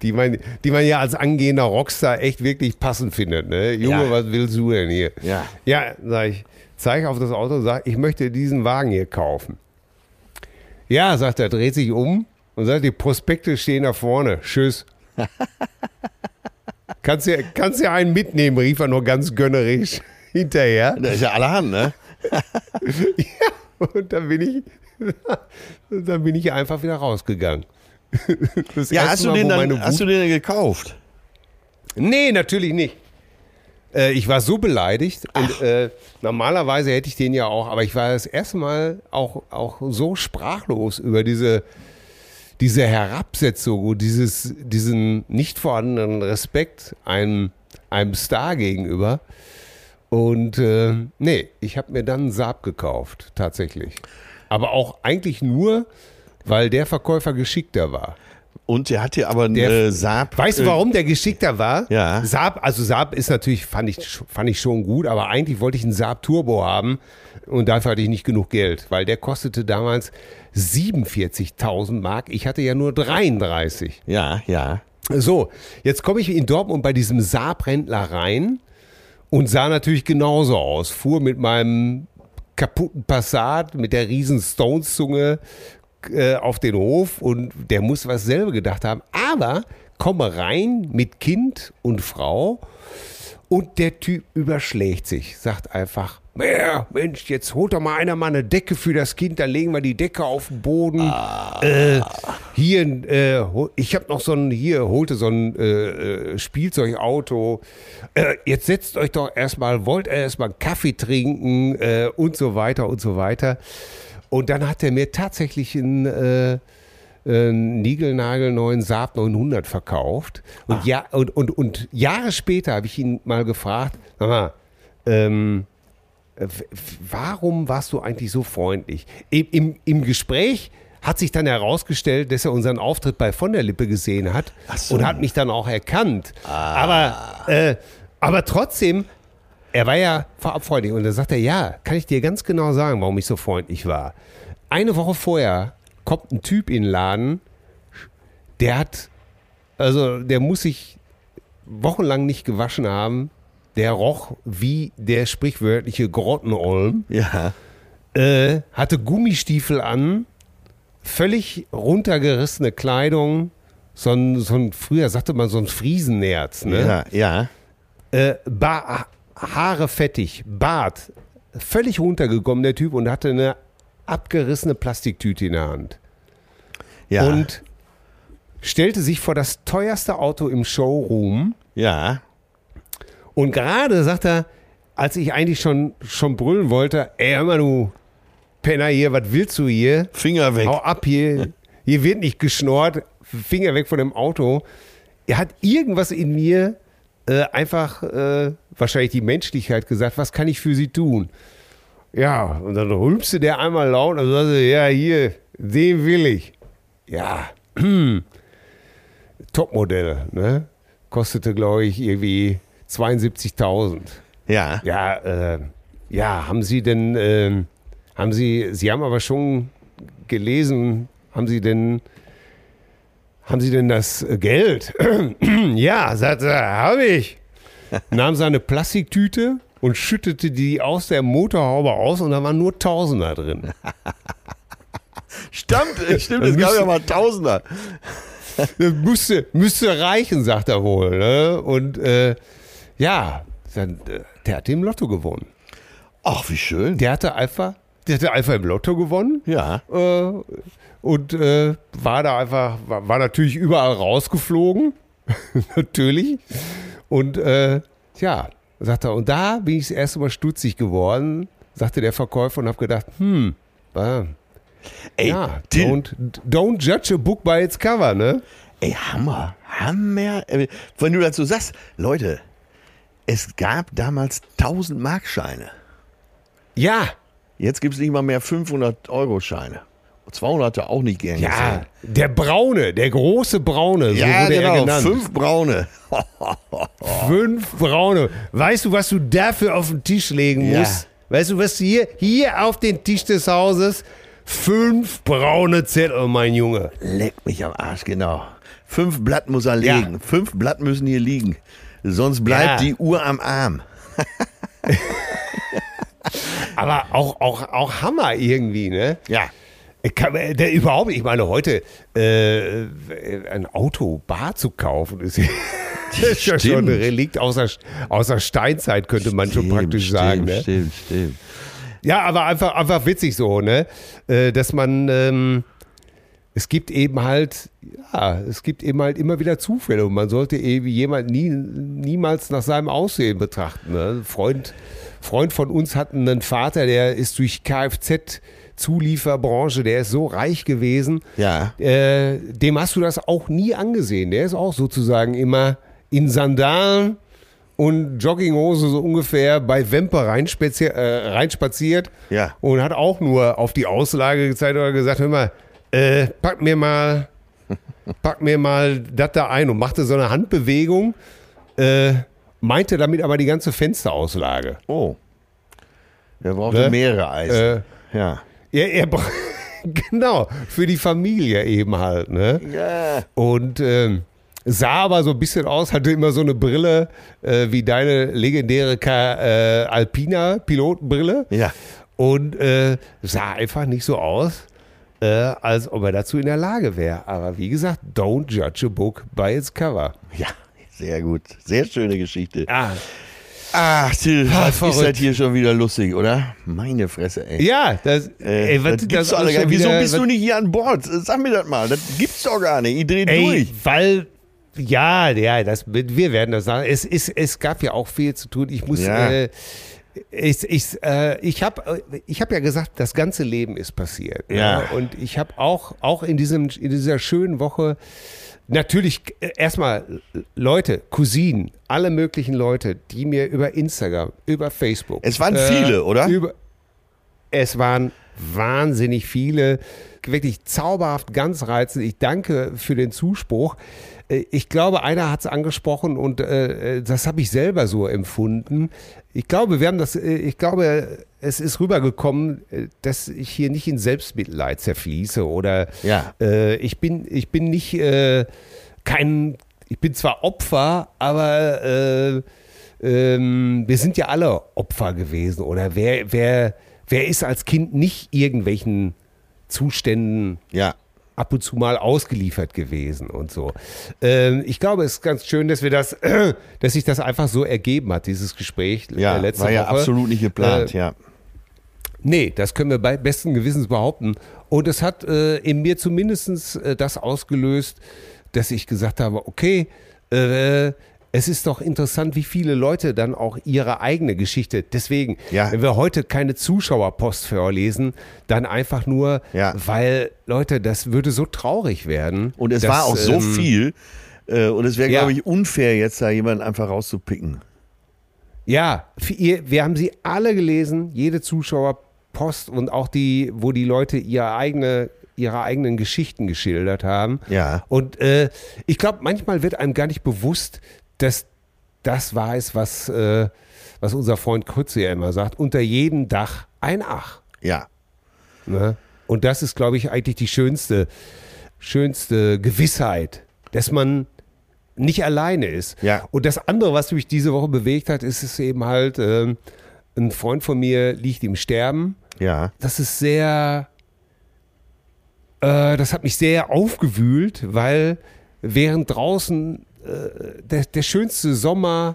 die man, die man ja als angehender Rockstar echt wirklich passend findet. Ne? Junge, ja. was willst du denn hier? Ja, ja sag ich, zeige auf das Auto und sage, ich möchte diesen Wagen hier kaufen. Ja, sagt er, dreht sich um und sagt, die Prospekte stehen da vorne. Tschüss. kannst, du, kannst du einen mitnehmen, rief er nur ganz gönnerisch hinterher. Das ist ja allerhand, ne? ja, und dann bin ich, dann bin ich einfach wieder rausgegangen. Das ja, hast, Mal, du den dann, hast du den dann gekauft? Nee, natürlich nicht. Äh, ich war so beleidigt und äh, normalerweise hätte ich den ja auch, aber ich war das erste Mal auch, auch so sprachlos über diese, diese Herabsetzung und dieses, diesen nicht vorhandenen Respekt einem, einem Star gegenüber. Und äh, nee, ich habe mir dann einen Saab gekauft, tatsächlich. Aber auch eigentlich nur, weil der Verkäufer geschickter war. Und der hatte aber eine der, Saab. Weißt du, äh, warum der geschickter war? Ja. Saab, also Saab ist natürlich, fand ich, fand ich schon gut, aber eigentlich wollte ich einen Saab Turbo haben und dafür hatte ich nicht genug Geld, weil der kostete damals 47.000 Mark. Ich hatte ja nur 33. Ja, ja. So, jetzt komme ich in Dortmund bei diesem Saab-Rentler rein und sah natürlich genauso aus. Fuhr mit meinem kaputten Passat, mit der riesen Stones-Zunge äh, auf den Hof und der muss was selber gedacht haben. Aber komme rein mit Kind und Frau und der Typ überschlägt sich, sagt einfach, ja, Mensch, jetzt holt doch mal einer mal eine Decke für das Kind, dann legen wir die Decke auf den Boden. Ah. Äh, hier, äh, ich habe noch so ein, hier, holte so ein äh, äh Spielzeugauto. Äh, jetzt setzt euch doch erstmal, wollt ihr erstmal Kaffee trinken und so weiter und so weiter. Und dann hat er mir tatsächlich einen, äh, einen niegelnagelneuen Saab 900 verkauft. Und, ja, und, und, und Jahre später habe ich ihn mal gefragt, mal, ähm, warum warst du eigentlich so freundlich? Im, im, Im Gespräch hat sich dann herausgestellt, dass er unseren Auftritt bei Von der Lippe gesehen hat so. und hat mich dann auch erkannt. Ah. Aber, äh, aber trotzdem er war ja vorab freundlich und dann sagt er, ja, kann ich dir ganz genau sagen, warum ich so freundlich war. Eine Woche vorher kommt ein Typ in den Laden, der hat, also der muss sich wochenlang nicht gewaschen haben. Der roch wie der sprichwörtliche Grottenolm. Ja. Äh, hatte Gummistiefel an, völlig runtergerissene Kleidung, so ein, so ein früher sagte man so ein Friesennerz, ne? Ja, ja. Äh, Haare fettig, Bart, völlig runtergekommen, der Typ, und hatte eine abgerissene Plastiktüte in der Hand. Ja. Und stellte sich vor das teuerste Auto im Showroom. Ja. Und gerade sagt er, als ich eigentlich schon, schon brüllen wollte, ey, hör mal, du Penner hier, was willst du hier? Finger weg. Hau ab hier. Hier wird nicht geschnort. Finger weg von dem Auto. Er hat irgendwas in mir äh, einfach äh, wahrscheinlich die Menschlichkeit gesagt, was kann ich für sie tun? Ja, und dann rülpste der einmal laut und sagte, ja, hier, den will ich. Ja, Topmodell, ne? Kostete, glaube ich, irgendwie 72.000. Ja. Ja, äh, ja, haben Sie denn, äh, haben Sie, Sie haben aber schon gelesen, haben Sie denn haben Sie denn das äh, Geld? ja, sagt er, habe ich. Nahm seine Plastiktüte und schüttete die aus der Motorhaube aus und da waren nur Tausender drin. stimmt, stimmt, es gab ja mal Tausender. Müsste, müsste reichen, sagt er wohl. Ne? Und äh, ja, äh, der hat im Lotto gewonnen. Ach, wie schön. Der hatte einfach, der hatte einfach im Lotto gewonnen. Ja. Äh, und äh, war da einfach, war, war natürlich überall rausgeflogen. natürlich. Und äh, ja, sagt er, und da bin ich das erste Mal stutzig geworden, sagte der Verkäufer und habe gedacht, hm, Ah. Ey, ja, don't, don't judge a book by its cover, ne? ey, Hammer, Hammer. Äh, Wenn du dazu sagst, Leute, es gab damals 1000 Markscheine. Ja, Jetzt gibt es nicht mal mehr 500 Euro Scheine. 200 auch nicht gern ja, gesehen. der Braune, der große Braune, so Ja, wurde er genau, genannt. fünf braune. Fünf Braune. Weißt du, was du dafür auf den Tisch legen Ja. musst? Weißt du, was hier, hier auf den Tisch des Hauses? Fünf braune Zettel, mein Junge. Leck mich am Arsch, genau. Fünf Blatt muss er Ja. legen. Fünf Blatt müssen hier liegen. Sonst bleibt Ja. die Uhr am Arm. Aber auch, auch, auch Hammer irgendwie, ne? Ja. Kann, äh, der, überhaupt, ich meine, heute äh, ein Auto bar zu kaufen, ist, ist ja schon Stimmt. ein Relikt außer, außer Steinzeit, könnte man schon praktisch stimmt, sagen. Ne? Stimmt, stimmt. Ja, aber einfach, einfach witzig so, ne? Äh, Dass man, ähm, es gibt eben halt, ja, es gibt eben halt immer wieder Zufälle und man sollte eben jemand nie, niemals nach seinem Aussehen betrachten. Ne? Freund, Freund von uns hat einen Vater, der ist durch Kfz Zulieferbranche, der ist so reich gewesen. Ja. Äh, dem hast du das auch nie angesehen. Der ist auch sozusagen immer in Sandalen und Jogginghose so ungefähr bei Wempe reinspazier äh, reinspaziert Ja. und hat auch nur auf die Auslage gezeigt oder gesagt, hör mal, äh, pack mir mal, pack mir mal das da ein und machte so eine Handbewegung, äh, meinte damit aber die ganze Fensterauslage. Oh. Der brauchte Ne? mehrere Eisen. Äh, ja. er, genau, für die Familie eben halt, ne? Ja. Und ähm, sah aber so ein bisschen aus, hatte immer so eine Brille äh, wie deine legendäre Ka äh, Alpina Pilotenbrille. Ja. Und äh, sah einfach nicht so aus, äh, als ob er dazu in der Lage wäre. Aber wie gesagt, don't judge a book by its cover. Ja. Sehr gut. Sehr schöne Geschichte. Ah, Ach, Till, was ist das hier schon wieder lustig, oder? Meine Fresse, ey. ja, das, Äh, ey, was- das gibt's doch gar nicht. Wieso bist was- du nicht hier an Bord? Sag mir das mal. Das gibt's doch gar nicht. Ich dreh Ey, durch. weil, ja, ja, das, wir werden das sagen. Es, es, es gab ja auch viel zu tun. Ich muss, Ja. äh, ich, ich, äh, ich habe ich hab ja gesagt, das ganze Leben ist passiert. ne? Ja. Und ich habe auch, auch in, diesem, in dieser schönen Woche natürlich äh, erstmal Leute, Cousinen, alle möglichen Leute, die mir über Instagram, über Facebook. Es waren viele, oder? Über, es waren wahnsinnig viele, wirklich zauberhaft, ganz reizend. Ich danke für den Zuspruch. Äh, Ich glaube, einer hat es angesprochen und äh, das habe ich selber so empfunden. Ich glaube, wir haben das, äh, ich glaube, es ist rübergekommen, äh, dass ich hier nicht in Selbstmitleid zerfließe oder Ja. äh, ich bin, ich bin nicht äh, kein, ich bin zwar Opfer, aber äh, ähm, wir sind ja alle Opfer gewesen. Oder wer, wer, wer ist als Kind nicht irgendwelchen Zuständen Ja. Ab und zu mal ausgeliefert gewesen und so. Ähm, ich glaube, es ist ganz schön, dass wir das, dass sich das einfach so ergeben hat, dieses Gespräch Ja, äh, letzte war ja Woche. absolut nicht geplant, Äh, ja. Nee, das können wir bei besten Gewissens behaupten. Und es hat äh, in mir zumindest äh, das ausgelöst, dass ich gesagt habe, okay, äh, es ist doch interessant, wie viele Leute dann auch ihre eigene Geschichte. Deswegen, Ja. wenn wir heute keine Zuschauerpost vorlesen, dann einfach nur, Ja. weil, Leute, das würde so traurig werden. Und es dass, war auch so ähm, viel. Äh, und es wäre, ja. glaube ich, unfair, jetzt da jemanden einfach rauszupicken. Ja, ihr, wir haben sie alle gelesen, jede Zuschauerpost und auch die, wo die Leute ihre, eigene, ihre eigenen Geschichten geschildert haben. Ja. Und äh, ich glaube, manchmal wird einem gar nicht bewusst, dass das wahr ist, was, äh, was unser Freund Krütze ja immer sagt, unter jedem Dach ein Ach. Ja. Ne? Und das ist, glaube ich, eigentlich die schönste, schönste Gewissheit, dass man nicht alleine ist. Ja. Und das andere, was mich diese Woche bewegt hat, ist es eben halt, ähm, ein Freund von mir liegt im Sterben. Ja. Das ist sehr, äh, das hat mich sehr aufgewühlt, weil während draußen äh, der, der schönste Sommer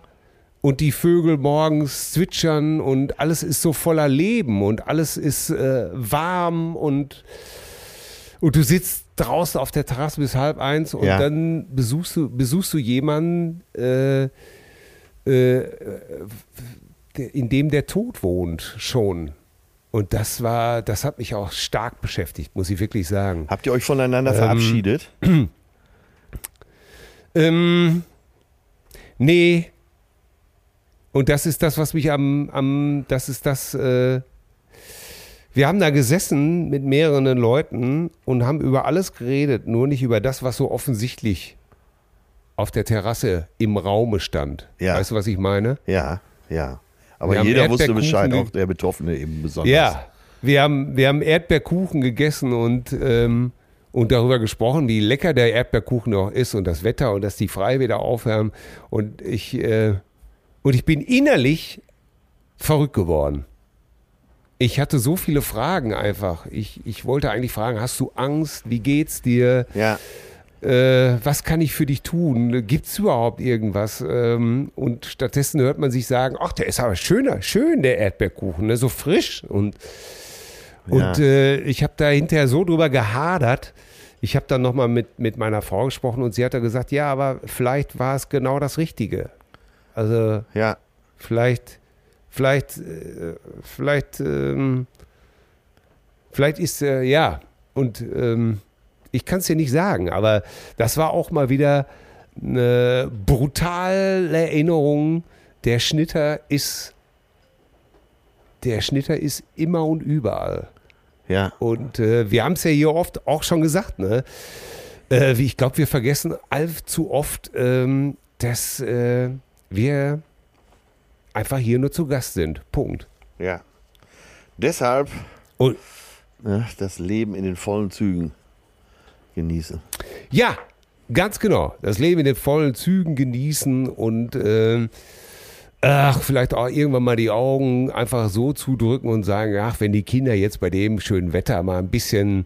und die Vögel morgens zwitschern und alles ist so voller Leben und alles ist äh, warm und, und du sitzt draußen auf der Terrasse bis halb eins und Ja. dann besuchst du, besuchst du jemanden, äh, äh, in dem der Tod wohnt schon. und das war, das hat mich auch stark beschäftigt, muss ich wirklich sagen. Habt ihr euch voneinander Ähm, verabschiedet? Ähm, nee. Und das ist das, was mich am, am das ist das, äh, wir haben da gesessen mit mehreren Leuten und haben über alles geredet, nur nicht über das, was so offensichtlich auf der Terrasse im Raume stand. Ja. Weißt du, was ich meine? Ja, ja. Aber jeder wusste Bescheid, auch der Betroffene eben besonders. Ja, wir haben, wir haben Erdbeerkuchen gegessen und, ähm, und darüber gesprochen, wie lecker der Erdbeerkuchen auch ist und das Wetter und dass die frei wieder aufwärmen. Und ich, äh, und ich bin innerlich verrückt geworden. Ich hatte so viele Fragen einfach. Ich, ich wollte eigentlich fragen, hast du Angst? Wie geht's dir? Ja, äh, was kann ich für dich tun? Gibt es überhaupt irgendwas? Ähm, und stattdessen hört man sich sagen, ach, der ist aber schöner, schön, der Erdbeerkuchen, ne? so frisch. Und, und Ja. äh, ich habe da hinterher so drüber gehadert. Ich habe dann nochmal mit, mit meiner Frau gesprochen und sie hat da gesagt, ja, aber vielleicht war es genau das Richtige. Also ja. vielleicht, vielleicht, äh, vielleicht, ähm, vielleicht ist, äh, ja, und ähm, ich kann es dir nicht sagen, aber das war auch mal wieder eine brutale Erinnerung. Der Schnitter ist, der Schnitter ist immer und überall. Ja, Und äh, wir haben es ja hier oft auch schon gesagt, ne? Äh, wie ich glaube, wir vergessen allzu oft, ähm, dass äh, wir einfach hier nur zu Gast sind. Punkt. ja. Deshalb Und ja, das Leben in den vollen Zügen genießen. ja, ganz genau. Das Leben in den vollen Zügen genießen und ähm, ach, vielleicht auch irgendwann mal die Augen einfach so zudrücken und sagen, ach, wenn die Kinder jetzt bei dem schönen Wetter mal ein bisschen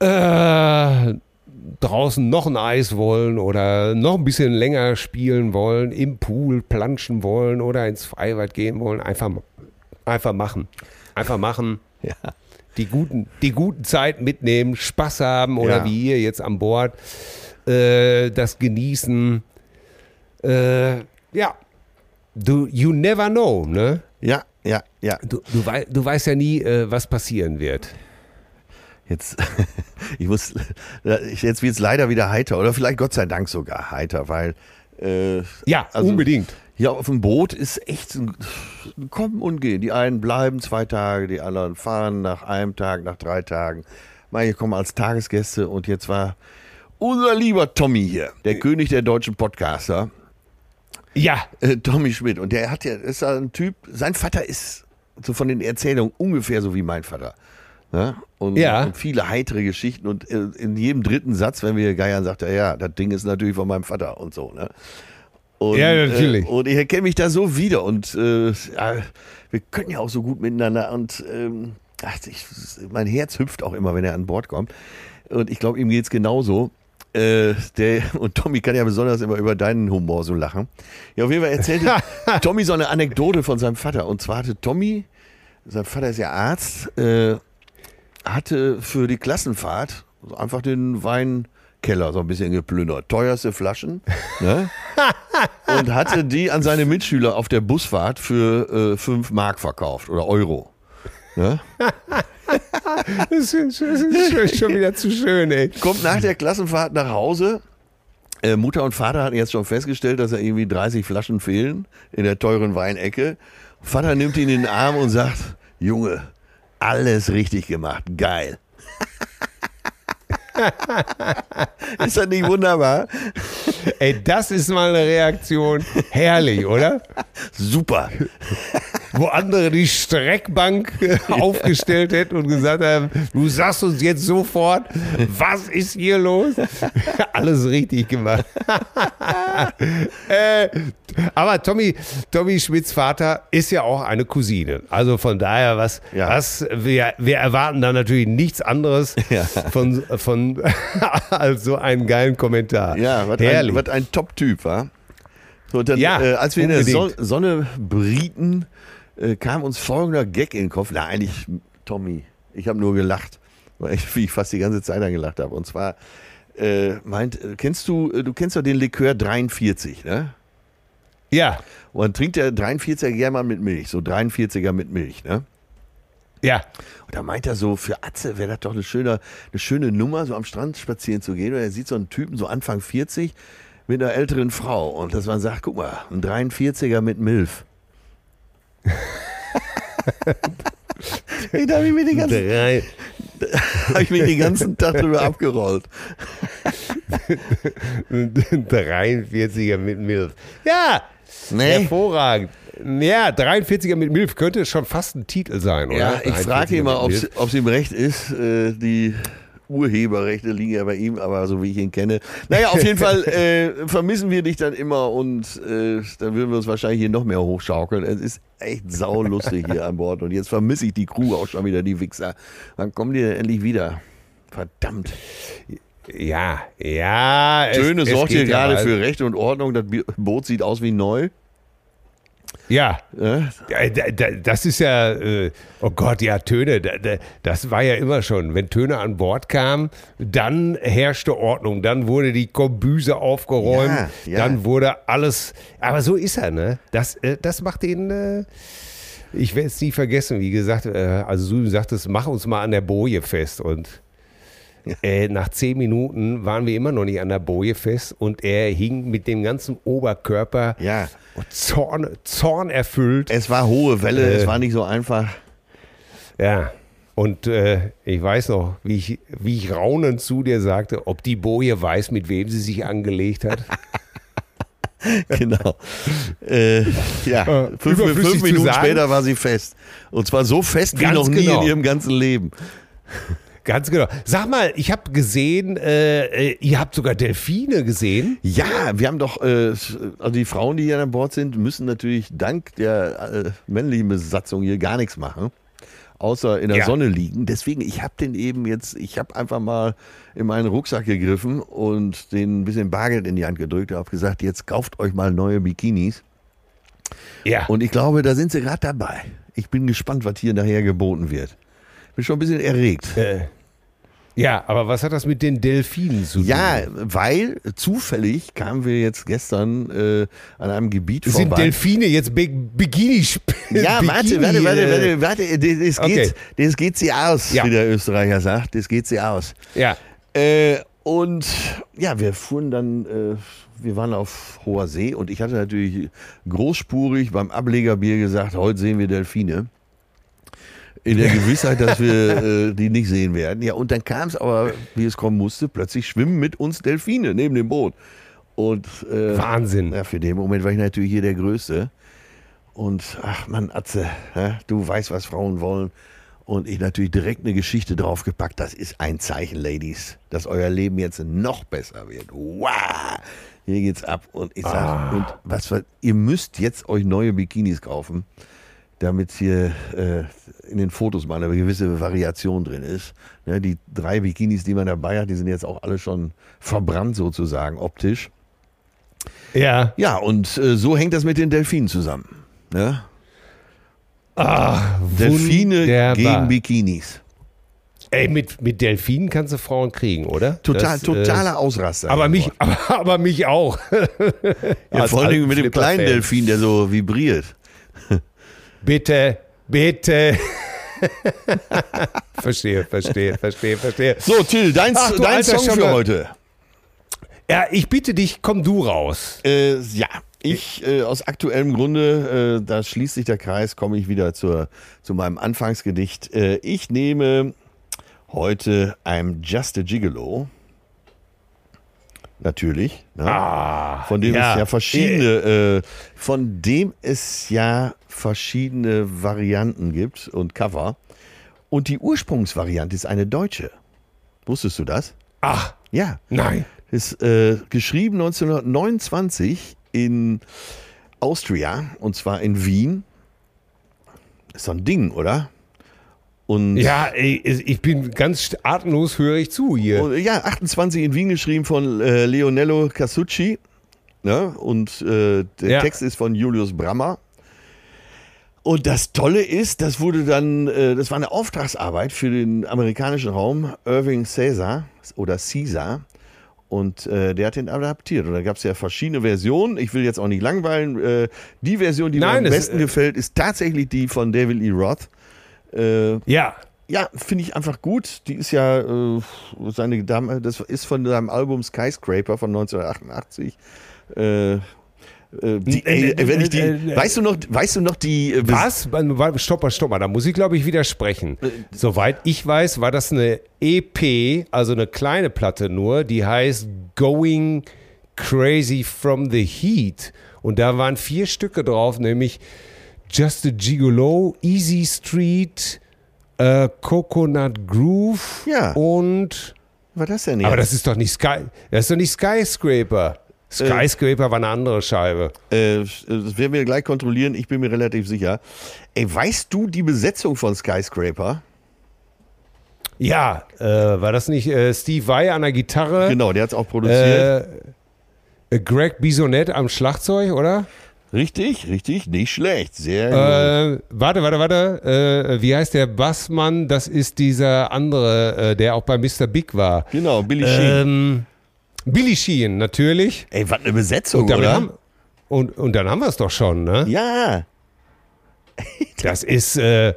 äh, draußen noch ein Eis wollen oder noch ein bisschen länger spielen wollen, im Pool planschen wollen oder ins Freibad gehen wollen, einfach, einfach machen. Einfach machen. Ja. Die guten, die guten Zeiten mitnehmen, Spaß haben oder Ja. wie ihr jetzt an Bord, äh, das genießen. Äh, ja, du, you never know, ne? Ja, ja, ja. Du, du, wei du weißt ja nie, äh, was passieren wird. Jetzt, ich muss, jetzt wird es leider wieder heiter oder vielleicht Gott sei Dank sogar heiter, weil äh, Ja, Also- unbedingt. hier auf dem Boot ist echt ein Kommen und Gehen. Die einen bleiben zwei Tage, die anderen fahren nach einem Tag, nach drei Tagen. Manche kommen als Tagesgäste und jetzt war unser lieber Tommy hier, der König der deutschen Podcaster, Ja, äh, Tommy Schmidt. Und der hat ja, ist ein Typ, sein Vater ist so von den Erzählungen ungefähr so wie mein Vater. Ne? Und, Ja. und viele heitere Geschichten und in jedem dritten Satz, wenn wir geiern, sagt er, ja, das Ding ist natürlich von meinem Vater und so. Ne? Und, Ja, natürlich. Äh, und ich erkenne mich da so wieder und äh, wir können ja auch so gut miteinander und ähm, ach, ich, mein Herz hüpft auch immer, wenn er an Bord kommt. Und ich glaube, ihm geht's genauso. Äh, der, und Tommy kann ja besonders immer über deinen Humor so lachen. Ja, auf jeden Fall erzählte Tommy so eine Anekdote von seinem Vater. Und zwar hatte Tommy, sein Vater ist ja Arzt, äh, hatte für die Klassenfahrt einfach den Weinkeller so ein bisschen geplündert. Teuerste Flaschen. Ne? und hatte die an seine Mitschüler auf der Busfahrt für 5 Mark verkauft oder Euro. Ne? das ist, das ist schon- wieder zu schön, ey. Kommt nach der Klassenfahrt nach Hause. Äh, Mutter und Vater hatten jetzt schon festgestellt, dass er irgendwie 30 Flaschen fehlen in der teuren Weinecke. Vater nimmt ihn in den Arm und sagt, Junge, alles richtig gemacht, geil. ist das nicht wunderbar? Ey, das ist mal eine Reaktion. Herrlich, oder? Super. Wo andere die Streckbank aufgestellt hätten und gesagt haben, du sagst uns jetzt sofort, was ist hier los? Alles richtig gemacht. äh, aber Tommy, Tommy Schmidts Vater ist ja auch eine Cousine. Also von daher, was, Ja. was wir, wir erwarten da natürlich nichts anderes Ja. von, von als so einen geilen Kommentar. Ja, was ein, Herrlich. was ein Top-Typ war. So, dann, Ja, äh, als wir in der unbedingt. Sonne brieten, äh, kam uns folgender Gag in den Kopf. Na, eigentlich, Tommy, ich habe nur gelacht, weil ich, wie ich fast die ganze Zeit dann gelacht habe. Und zwar äh, meint, äh, kennst du, äh, du kennst doch den Likör 43, ne? ja, Und dann trinkt der 43er gerne mal mit Milch, so 43er mit Milch, ne? Ja. Und da meint er so, für Atze wäre das doch eine schöne, eine schöne Nummer, so am Strand spazieren zu gehen. Und er sieht so einen Typen, so Anfang 40, mit einer älteren Frau. Und dass man sagt, guck mal, ein 43er mit Milf. da habe ich mir den ganzen, Drei. hab ich mir den ganzen Tag drüber abgerollt. 43er mit Milf. Ja, Nee. hervorragend. Ja, 43er mit Milf könnte schon fast ein Titel sein, oder? Ja, ich 43er frage ihn mal, ob es ihm recht ist. Äh, die Urheberrechte liegen ja bei ihm, aber so wie ich ihn kenne. Naja, auf jeden Fall äh, vermissen wir dich dann immer und äh, dann würden wir uns wahrscheinlich hier noch mehr hochschaukeln. Es ist echt saulustig hier an Bord und jetzt vermisse ich die Crew auch schon wieder, die Wichser. Wann kommen die denn endlich wieder? Verdammt. Ja, ja. Töne sorgt hier gerade für Recht und Ordnung. Das Boot sieht aus wie neu. Ja, Äh? Ja, da- da- Das ist ja, äh, oh Gott, ja, Töne, da- da- das war ja immer schon. Wenn Töne an Bord kamen, dann herrschte Ordnung, dann wurde die Kombüse aufgeräumt, Ja, ja. dann wurde alles, aber so ist er, ne? Das, äh, das macht ihn, ich werde es nie vergessen, wie gesagt, also Susan sagt es, mach uns mal an der Boje fest und äh, nach zehn Minuten waren wir immer noch nicht an der Boje fest und er hing mit dem ganzen Oberkörper Ja, Zorn, Zorn erfüllt. es war hohe Welle, Äh. es war nicht so einfach. Ja. Und äh, ich weiß noch, wie ich, wie ich raunend zu dir sagte, ob die Boje weiß, mit wem sie sich angelegt hat. Genau. äh, ja, Äh, fünf, fünf Minuten später war sie fest. Und zwar so fest wie Ganz noch nie genau. in ihrem ganzen Leben. Ganz genau. Sag mal, ich habe gesehen, äh, äh, ihr habt sogar Delfine gesehen. Ja, wir haben doch, äh, also die Frauen, die hier an Bord sind, müssen natürlich dank der äh, männlichen Besatzung hier gar nichts machen. Außer in der Ja. Sonne liegen. Deswegen, ich habe den eben jetzt, ich habe einfach mal in meinen Rucksack gegriffen und den ein bisschen Bargeld in die Hand gedrückt und habe gesagt, jetzt kauft euch mal neue Bikinis. Ja. Und ich glaube, da sind sie gerade dabei. Ich bin gespannt, was hier nachher geboten wird. Bin schon ein bisschen erregt. äh, ja, aber was hat das mit den Delfinen zu tun? Ja, weil zufällig kamen wir jetzt gestern äh, an einem Gebiet Sind vorbei. Delfine jetzt Be Bikini ja, warte, warte, warte, warte, warte, das, das, Okay. geht, das geht sie aus, Ja. wie der Österreicher sagt. Das geht sie aus. Ja. Äh, und ja, wir fuhren dann, äh, wir waren auf hoher See und ich hatte natürlich großspurig beim Ablegerbier gesagt, heute sehen wir Delfine. In der Gewissheit, dass wir äh, die nicht sehen werden. Ja, und dann kam es aber, wie es kommen musste, plötzlich schwimmen mit uns Delfine neben dem Boot. Und äh, Wahnsinn. ja, für den Moment war ich natürlich hier der Größte. Und ach Mann, Atze, hä, du weißt, was Frauen wollen. Und ich natürlich direkt eine Geschichte draufgepackt. Das ist ein Zeichen, Ladies, dass euer Leben jetzt noch besser wird. Wow! Hier geht's ab. Und ich sag, und was, wir- ihr müsst jetzt euch neue Bikinis kaufen, damit hier äh, in den Fotos mal eine gewisse Variation drin ist. Ne, die drei Bikinis, die man dabei hat, die sind jetzt auch alle schon verbrannt sozusagen optisch. Ja. Ja, und äh, so hängt das mit den Delfinen zusammen. Ne? Ah, Delfine wunderbar. gegen Bikinis. Ey, mit, mit Delfinen kannst du Frauen kriegen, oder? Total, Das, äh, totaler Ausraster. aber mich, aber, aber mich auch. ja, vor allem mit dem kleinen. Delfin, der so vibriert. Bitte, bitte. verstehe, verstehe, verstehe, verstehe. So, Till, dein, Ach, dein alter Song für heute. Ja, ich bitte dich, komm du raus. Äh, ja, ich äh, aus aktuellem Grunde, äh, da schließt sich der Kreis, komme ich wieder zur, zu meinem Anfangsgedicht. Äh, ich nehme heute I'm Just a Gigolo. Natürlich. Ne? von dem ja. es ja verschiedene, äh, von dem es ja verschiedene Varianten gibt und Cover. Und die Ursprungsvariante ist eine deutsche. Wusstest du das? Ach, Ja. nein. Ist äh, geschrieben 1929 in Austria und zwar in Wien. Ist so ein Ding, oder? Und Ja, ey, ich bin ganz atemlos, höre ich zu hier. ja, 28 in Wien geschrieben von äh, Leonello Casucci. Ne? Und äh, der Ja. Text ist von Julius Brammer. Und das Tolle ist, das wurde dann, äh, das war eine Auftragsarbeit für den amerikanischen Raum, Irving Caesar oder Caesar. Und äh, der hat den adaptiert. Und da gab es ja verschiedene Versionen. Ich will jetzt auch nicht langweilen. Äh, die Version, die Nein, mir am es- besten äh, gefällt, ist tatsächlich die von David Lee Roth. Ja. ja, finde ich einfach gut. Die ist ja, seine Dame, das ist von seinem Album Skyscraper von 1988. Äh, äh, die, ey, Äh, wenn ich die, äh, äh, weißt du noch, weißt du noch die, äh, Was? Stopp mal, stopp mal. Da muss ich, glaube ich, widersprechen. Soweit ich weiß, war das eine EP, also eine kleine Platte nur, die heißt Going Crazy from the Heat. Und da waren vier Stücke drauf, nämlich Just a Gigolo, Easy Street, äh, Coconut Groove Ja. und. was war das denn Aber jetzt? das ist doch nicht Sky. Das ist doch nicht Skyscraper. Skyscraper war eine andere Scheibe. Äh, das werden wir gleich kontrollieren, ich bin mir relativ sicher. Ey, weißt du die Besetzung von Skyscraper? Ja, äh, war das nicht äh, Steve Vai an der Gitarre? Genau, der hat es auch produziert. Äh, Greg Bisonet am Schlagzeug, oder? richtig, richtig, nicht schlecht. Sehr gut. Äh, warte, warte, warte. Äh, wie heißt der Bassmann? Das ist dieser andere, äh, der auch bei Mr. Big war. Genau, Billy Sheen. Billy Sheehan, natürlich. Ey, was eine Besetzung, Und, oder? haben, und, und dann haben wir es doch schon, ne? ja, Das ist, äh,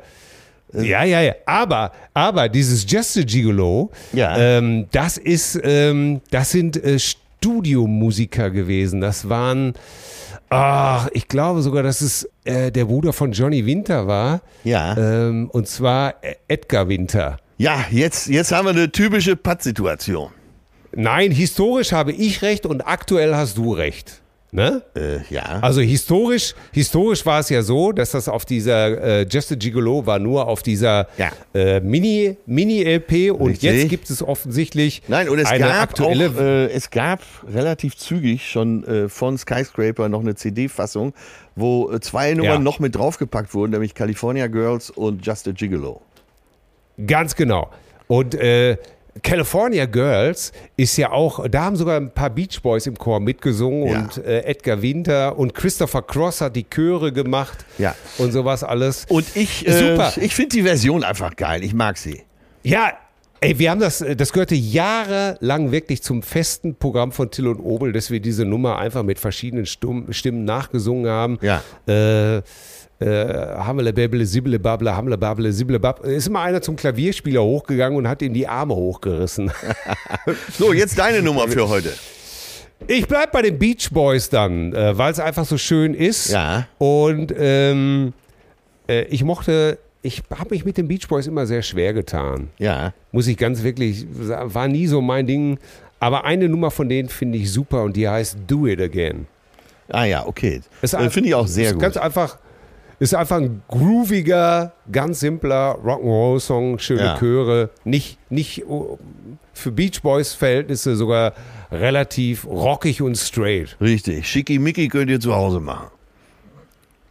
ja, ja, ja. Aber, aber dieses Just a Gigolo, Ja. ähm, das ist, ähm, das sind äh, Studiomusiker gewesen. Das waren, ach, ich glaube sogar, dass es äh, der Bruder von Johnny Winter war. ja. Ähm, und zwar äh, Edgar Winter. Ja, jetzt, jetzt haben wir eine typische Pattsituation. Nein, historisch habe ich recht und aktuell hast du recht. Ne? Äh, ja. Also historisch, historisch war es ja so, dass das auf dieser äh, Just a Gigolo war nur auf dieser Ja. äh, Mini Mini LP und Richtig. jetzt gibt es offensichtlich Nein, und es eine gab aktuelle auch, äh, es gab relativ zügig schon äh, von Skyscraper noch eine CD-Fassung, wo äh, zwei Nummern Ja. noch mit draufgepackt wurden, nämlich California Girls und Just a Gigolo. ganz genau. Und äh, California Girls ist ja auch, da haben sogar ein paar Beach Boys im Chor mitgesungen Ja. und äh, Edgar Winter und Christopher Cross hat die Chöre gemacht Ja. und sowas alles. Und ich, äh, ich finde die Version einfach geil. Ich mag sie. Ja, ey, wir haben das, das gehörte jahrelang wirklich zum festen Programm von Till und Obel, dass wir diese Nummer einfach mit verschiedenen Stimmen nachgesungen haben. Ja. Äh, äh, Hamle, Bäble, Sibble, Babble, Hamle, Babble, Sibble, Bab. Ist immer einer zum Klavierspieler hochgegangen und hat ihm die Arme hochgerissen. So, jetzt deine Nummer für heute. Ich bleib bei den Beach Boys dann, äh, weil es einfach so schön ist. Ja. Und ähm, äh, ich mochte, ich habe mich mit den Beach Boys immer sehr schwer getan. Ja. muss ich ganz wirklich sagen, war nie so mein Ding. Aber eine Nummer von denen finde ich super und die heißt Do It Again. Ah ja, okay. Äh, finde ich auch sehr ist gut. Ganz einfach, ist einfach ein grooviger, ganz simpler Rock'n'Roll-Song, schöne Ja. Chöre. Nicht, nicht oh, für Beach Boys Verhältnisse sogar relativ rockig und straight. Richtig. Schickimicki könnt ihr zu Hause machen.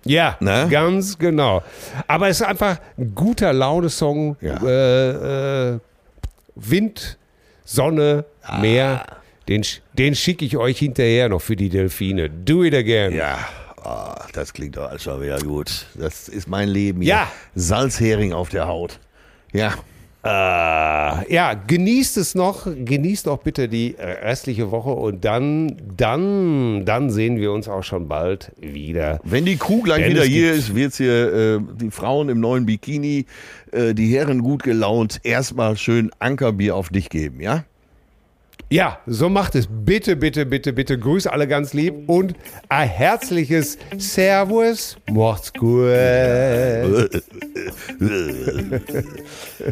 Ja, Ne? ganz genau. Aber es ist einfach ein guter Laune-Song. Ja. Äh, äh, Wind, Sonne, Ah. Meer. Den, den schicke ich euch hinterher noch für die Delfine. Do it again. Ja. Ah, das klingt doch alles schon wieder gut. Das ist mein Leben hier. Ja. Salzhering auf der Haut. Ja. Äh, ja, genießt es noch, genießt auch bitte die restliche Woche und dann, dann, dann sehen wir uns auch schon bald wieder. Wenn die Crew gleich Denn wieder es hier ist, wird's hier äh, die Frauen im neuen Bikini, äh, die Herren gut gelaunt, erstmal schön Ankerbier auf dich geben, ja? Ja, so macht es. Bitte, bitte, bitte, bitte. Grüß alle ganz lieb und ein herzliches Servus. Macht's gut.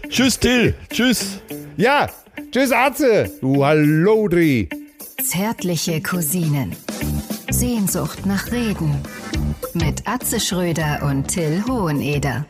Tschüss, Till. Tschüss. Ja, tschüss, Atze. Du Hallodri. Zärtliche Cousinen. Sehnsucht nach Reden. Mit Atze Schröder und Till Hoheneder.